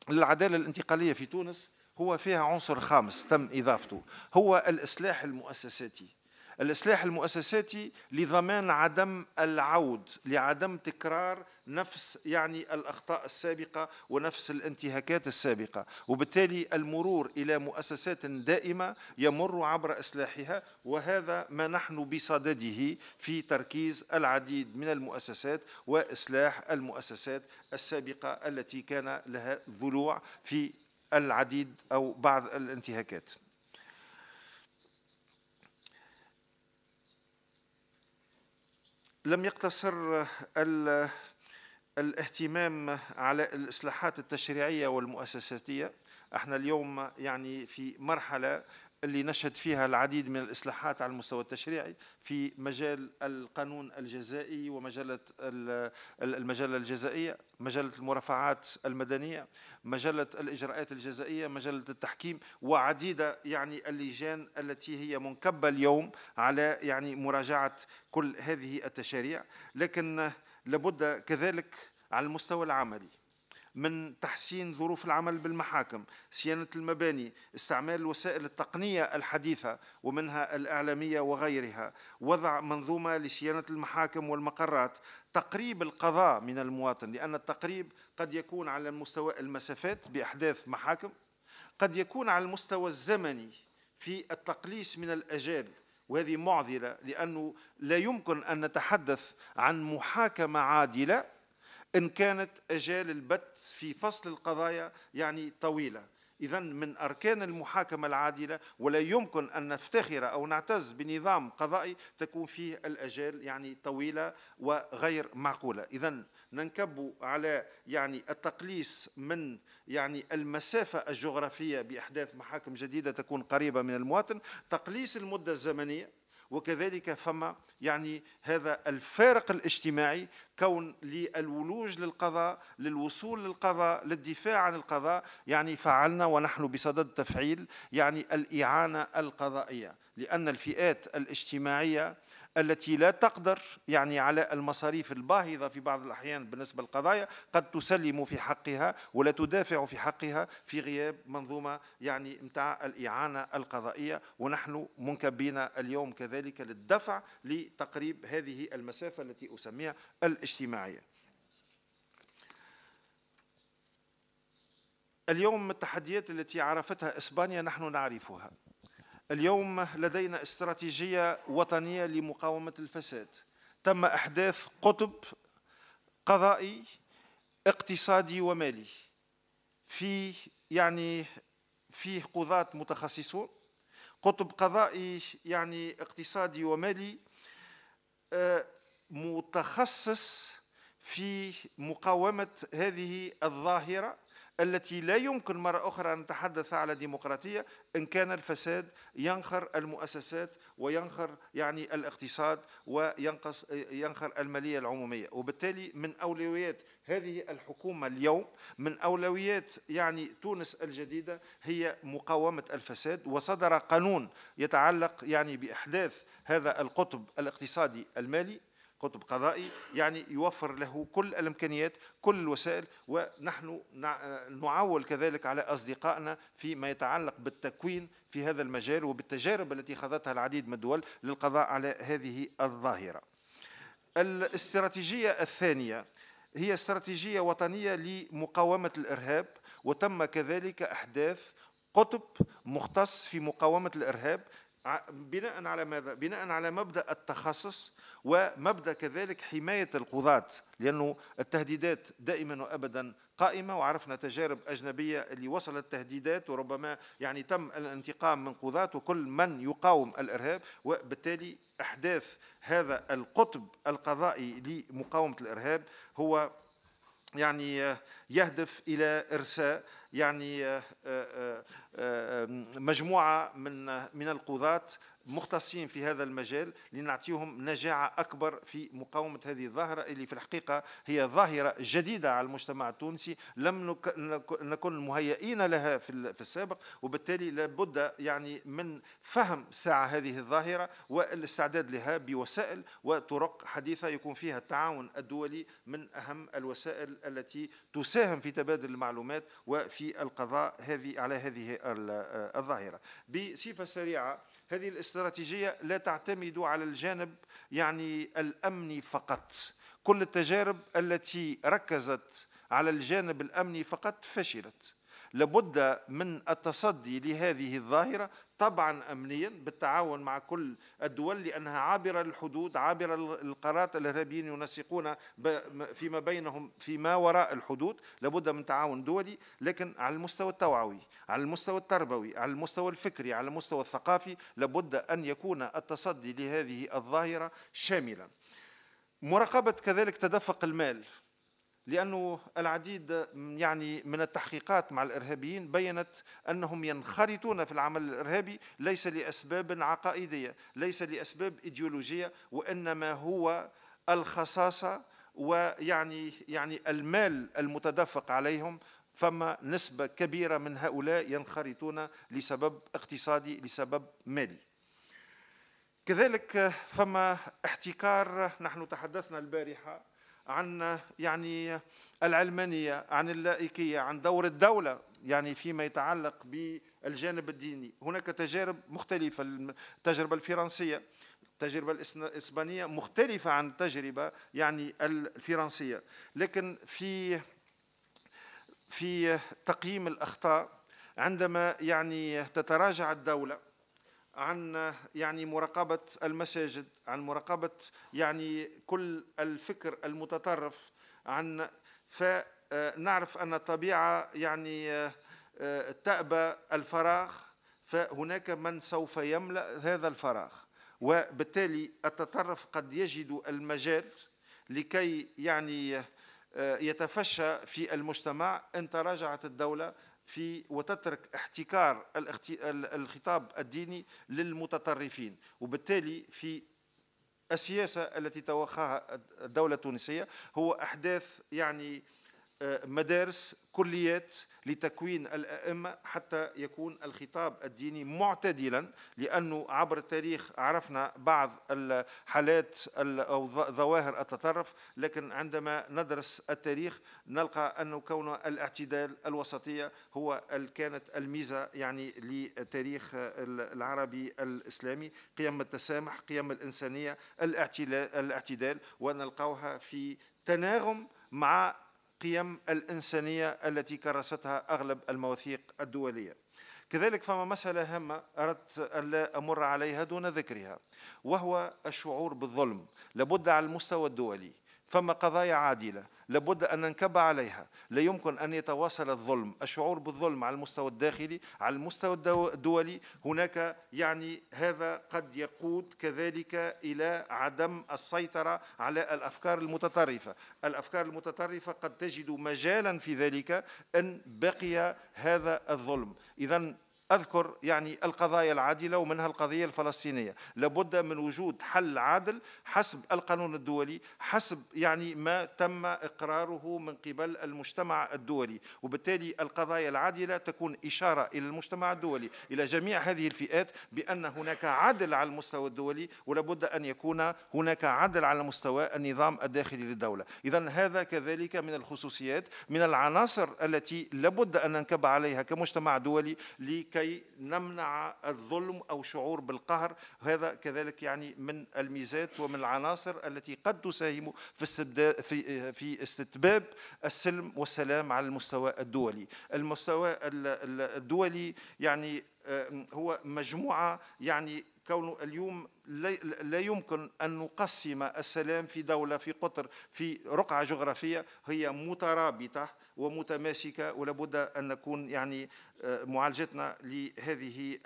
للعدالة الانتقالية في تونس هو فيها عنصر خامس تم إضافته هو الإصلاح المؤسساتي. الإصلاح المؤسساتي لضمان عدم العود لعدم تكرار نفس يعني الأخطاء السابقة ونفس الانتهاكات السابقة. وبالتالي المرور إلى مؤسسات دائمة يمر عبر إصلاحها وهذا ما نحن بصدده في تركيز العديد من المؤسسات وإصلاح المؤسسات السابقة التي كان لها ضلوع في العديد أو بعض الانتهاكات. لم يقتصر الاهتمام على الإصلاحات التشريعية والمؤسساتية. إحنا اليوم يعني في مرحلة اللي نشهد فيها العديد من الإصلاحات على المستوى التشريعي في مجال القانون الجزائي ومجلة المجلة الجزائية مجلة المرافعات المدنية مجلة الإجراءات الجزائية مجلة التحكيم وعديدة يعني اللجان التي هي منكبة اليوم على يعني مراجعة كل هذه التشاريع. لكن لابد كذلك على المستوى العملي من تحسين ظروف العمل بالمحاكم صيانة المباني استعمال الوسائل التقنية الحديثة ومنها الإعلامية وغيرها وضع منظومة لصيانة المحاكم والمقرات تقريب القضاء من المواطن لأن التقريب قد يكون على مستوى المسافات بإحداث محاكم قد يكون على المستوى الزمني في التقليص من الأجال وهذه معضلة لأنه لا يمكن أن نتحدث عن محاكمة عادلة إن كانت أجال البت في فصل القضايا يعني طويلة. إذا من أركان المحاكمة العادلة ولا يمكن أن نفتخر أو نعتز بنظام قضائي تكون فيه الأجال يعني طويلة وغير معقولة. إذا ننكب على يعني التقليص من يعني المسافة الجغرافية بإحداث محاكم جديدة تكون قريبة من المواطن تقليص المدة الزمنية وكذلك فما يعني هذا الفارق الاجتماعي كون للولوج للقضاء للوصول للقضاء للدفاع عن القضاء يعني فعلنا ونحن بصدد تفعيل يعني الإعانة القضائية. لأن الفئات الاجتماعية التي لا تقدر يعني على المصاريف الباهظة في بعض الأحيان بالنسبة للقضايا قد تسلم في حقها ولا تدافع في حقها في غياب منظومة يعني متاع الإعانة القضائية. ونحن منكبين اليوم كذلك للدفع لتقريب هذه المسافة التي أسميها الاجتماعية. اليوم التحديات التي عرفتها إسبانيا نحن نعرفها. اليوم لدينا استراتيجية وطنية لمقاومة الفساد. تم إحداث قطب قضائي اقتصادي ومالي. في يعني فيه قضاة متخصصون. قطب قضائي يعني اقتصادي ومالي آه، متخصص في مقاومة هذه الظاهرة. التي لا يمكن مرة أخرى أن نتحدث على ديمقراطية إن كان الفساد ينخر المؤسسات وينخر يعني الاقتصاد وينقص ينخر المالية العمومية. وبالتالي من أولويات هذه الحكومة اليوم من أولويات يعني تونس الجديدة هي مقاومة الفساد. وصدر قانون يتعلق يعني بإحداث هذا القطب الاقتصادي المالي. قطب قضائي يعني يوفر له كل الإمكانيات كل الوسائل ونحن نعول كذلك على أصدقائنا فيما يتعلق بالتكوين في هذا المجال وبالتجارب التي خاضتها العديد من الدول للقضاء على هذه الظاهرة. الاستراتيجية الثانية هي استراتيجية وطنية لمقاومة الإرهاب وتم كذلك أحداث قطب مختص في مقاومة الإرهاب بناء على ماذا؟ بناء على مبدأ التخصص ومبدأ كذلك حماية القضاة لأنه التهديدات دائما وابدا قائمة وعرفنا تجارب أجنبية اللي وصلت تهديدات وربما يعني تم الانتقام من قضاة وكل من يقاوم الإرهاب وبالتالي أحداث هذا القطب القضائي لمقاومة الإرهاب هو يعني يهدف إلى إرساء يعني آه، آه، آه، مجموعة من من القضاة مختصين في هذا المجال لنعطيهم نجاعة أكبر في مقاومة هذه الظاهرة اللي في الحقيقة هي ظاهرة جديدة على المجتمع التونسي لم نكن مهيئين لها في السابق وبالتالي لابد يعني من فهم ساعة هذه الظاهرة والاستعداد لها بوسائل وطرق حديثة يكون فيها التعاون الدولي من أهم الوسائل التي تساهم في تبادل المعلومات وفي القضاء هذه على هذه الظاهرة. بصفة سريعة هذه الاستراتيجية لا تعتمد على الجانب يعني الأمني فقط. كل التجارب التي ركزت على الجانب الأمني فقط فشلت. لابد من التصدي لهذه الظاهرة طبعا أمنيا بالتعاون مع كل الدول لأنها عابرة للحدود عابرة للقارات الإرهابيين ينسقون فيما بينهم فيما وراء الحدود. لابد من تعاون دولي لكن على المستوى التوعوي على المستوى التربوي على المستوى الفكري على المستوى الثقافي لابد أن يكون التصدي لهذه الظاهرة شاملا. مراقبة كذلك تدفق المال. لأنه العديد يعني من التحقيقات مع الإرهابيين بينت أنهم ينخرطون في العمل الإرهابي ليس لأسباب عقائدية ليس لأسباب إيديولوجية وإنما هو الخصاصة ويعني يعني المال المتدفق عليهم فما نسبة كبيرة من هؤلاء ينخرطون لسبب اقتصادي لسبب مالي. كذلك فما احتكار نحن تحدثنا البارحة عن يعني العلمانية عن اللائكية عن دور الدولة يعني فيما يتعلق بالجانب الديني. هناك تجارب مختلفة. التجربة الفرنسية التجربة الإسبانية مختلفة عن التجربة يعني الفرنسية. لكن في في تقييم الأخطاء عندما يعني تتراجع الدولة عن يعني مراقبة المساجد عن مراقبة يعني كل الفكر المتطرف عن فنعرف أن الطبيعة يعني تأبى الفراغ فهناك من سوف يملأ هذا الفراغ. وبالتالي التطرف قد يجد المجال لكي يعني يتفشى في المجتمع. إن تراجعت الدولة في وتترك احتكار الخطاب الديني للمتطرفين وبالتالي في السياسة التي توخاها الدولة التونسية هو أحداث يعني مدارس كليات لتكوين الأئمة حتى يكون الخطاب الديني معتدلا لأنه عبر التاريخ عرفنا بعض الحالات أو ظواهر التطرف لكن عندما ندرس التاريخ نلقى أنه كون الاعتدال الوسطية هو كانت الميزة يعني للتاريخ العربي الإسلامي. قيم التسامح قيم الإنسانية الاعتدال ونلقاها في تناغم مع القيم الإنسانية التي كرستها أغلب المواثيق الدولية. كذلك فما مسألة هامة أردت أن لا أمر عليها دون ذكرها وهو الشعور بالظلم. لابد على المستوى الدولي فما قضايا عادلة. لابد أن ننكب عليها. لا يمكن أن يتواصل الظلم. الشعور بالظلم على المستوى الداخلي على المستوى الدولي هناك يعني هذا قد يقود كذلك إلى عدم السيطرة على الأفكار المتطرفة. الأفكار المتطرفة قد تجد مجالا في ذلك أن بقي هذا الظلم. إذا أذكر يعني القضايا العادلة ومنها القضية الفلسطينية. لابد من وجود حل عادل حسب القانون الدولي حسب يعني ما تم إقراره من قبل المجتمع الدولي. وبالتالي القضايا العادلة تكون إشارة إلى المجتمع الدولي إلى جميع هذه الفئات بأن هناك عدل على المستوى الدولي ولابد أن يكون هناك عدل على مستوى النظام الداخلي للدولة. إذا هذا كذلك من الخصوصيات من العناصر التي لابد أن ننكب عليها كمجتمع دولي لكي لكي نمنع الظلم أو شعور بالقهر. هذا كذلك يعني من الميزات ومن العناصر التي قد تساهم في في في استتباب السلم والسلام على المستوى الدولي. المستوى الدولي يعني هو مجموعة يعني كونه اليوم لا يمكن أن نقسم السلام في دولة في قطر في رقعة جغرافية هي مترابطة ومتماسكة ولابد أن نكون يعني آه، معالجتنا لهذه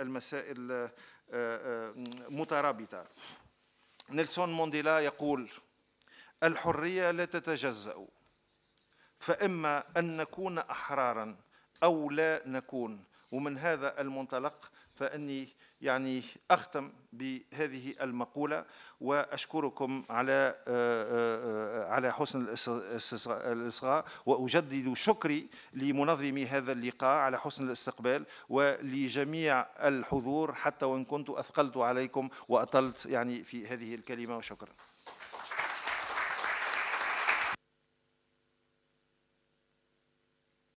المسائل آه، آه، مترابطة. نيلسون مونديلا يقول الحرية لا تتجزأ فإما أن نكون أحرارا أو لا نكون. ومن هذا المنطلق فإني يعني أختم بهذه المقولة وأشكركم على آه، آه، على حسن الإصغاء وأجدد شكري لمنظمي هذا اللقاء على حسن الاستقبال ولجميع الحضور حتى وإن كنت أثقلت عليكم وأطلت يعني في هذه الكلمة وشكرا.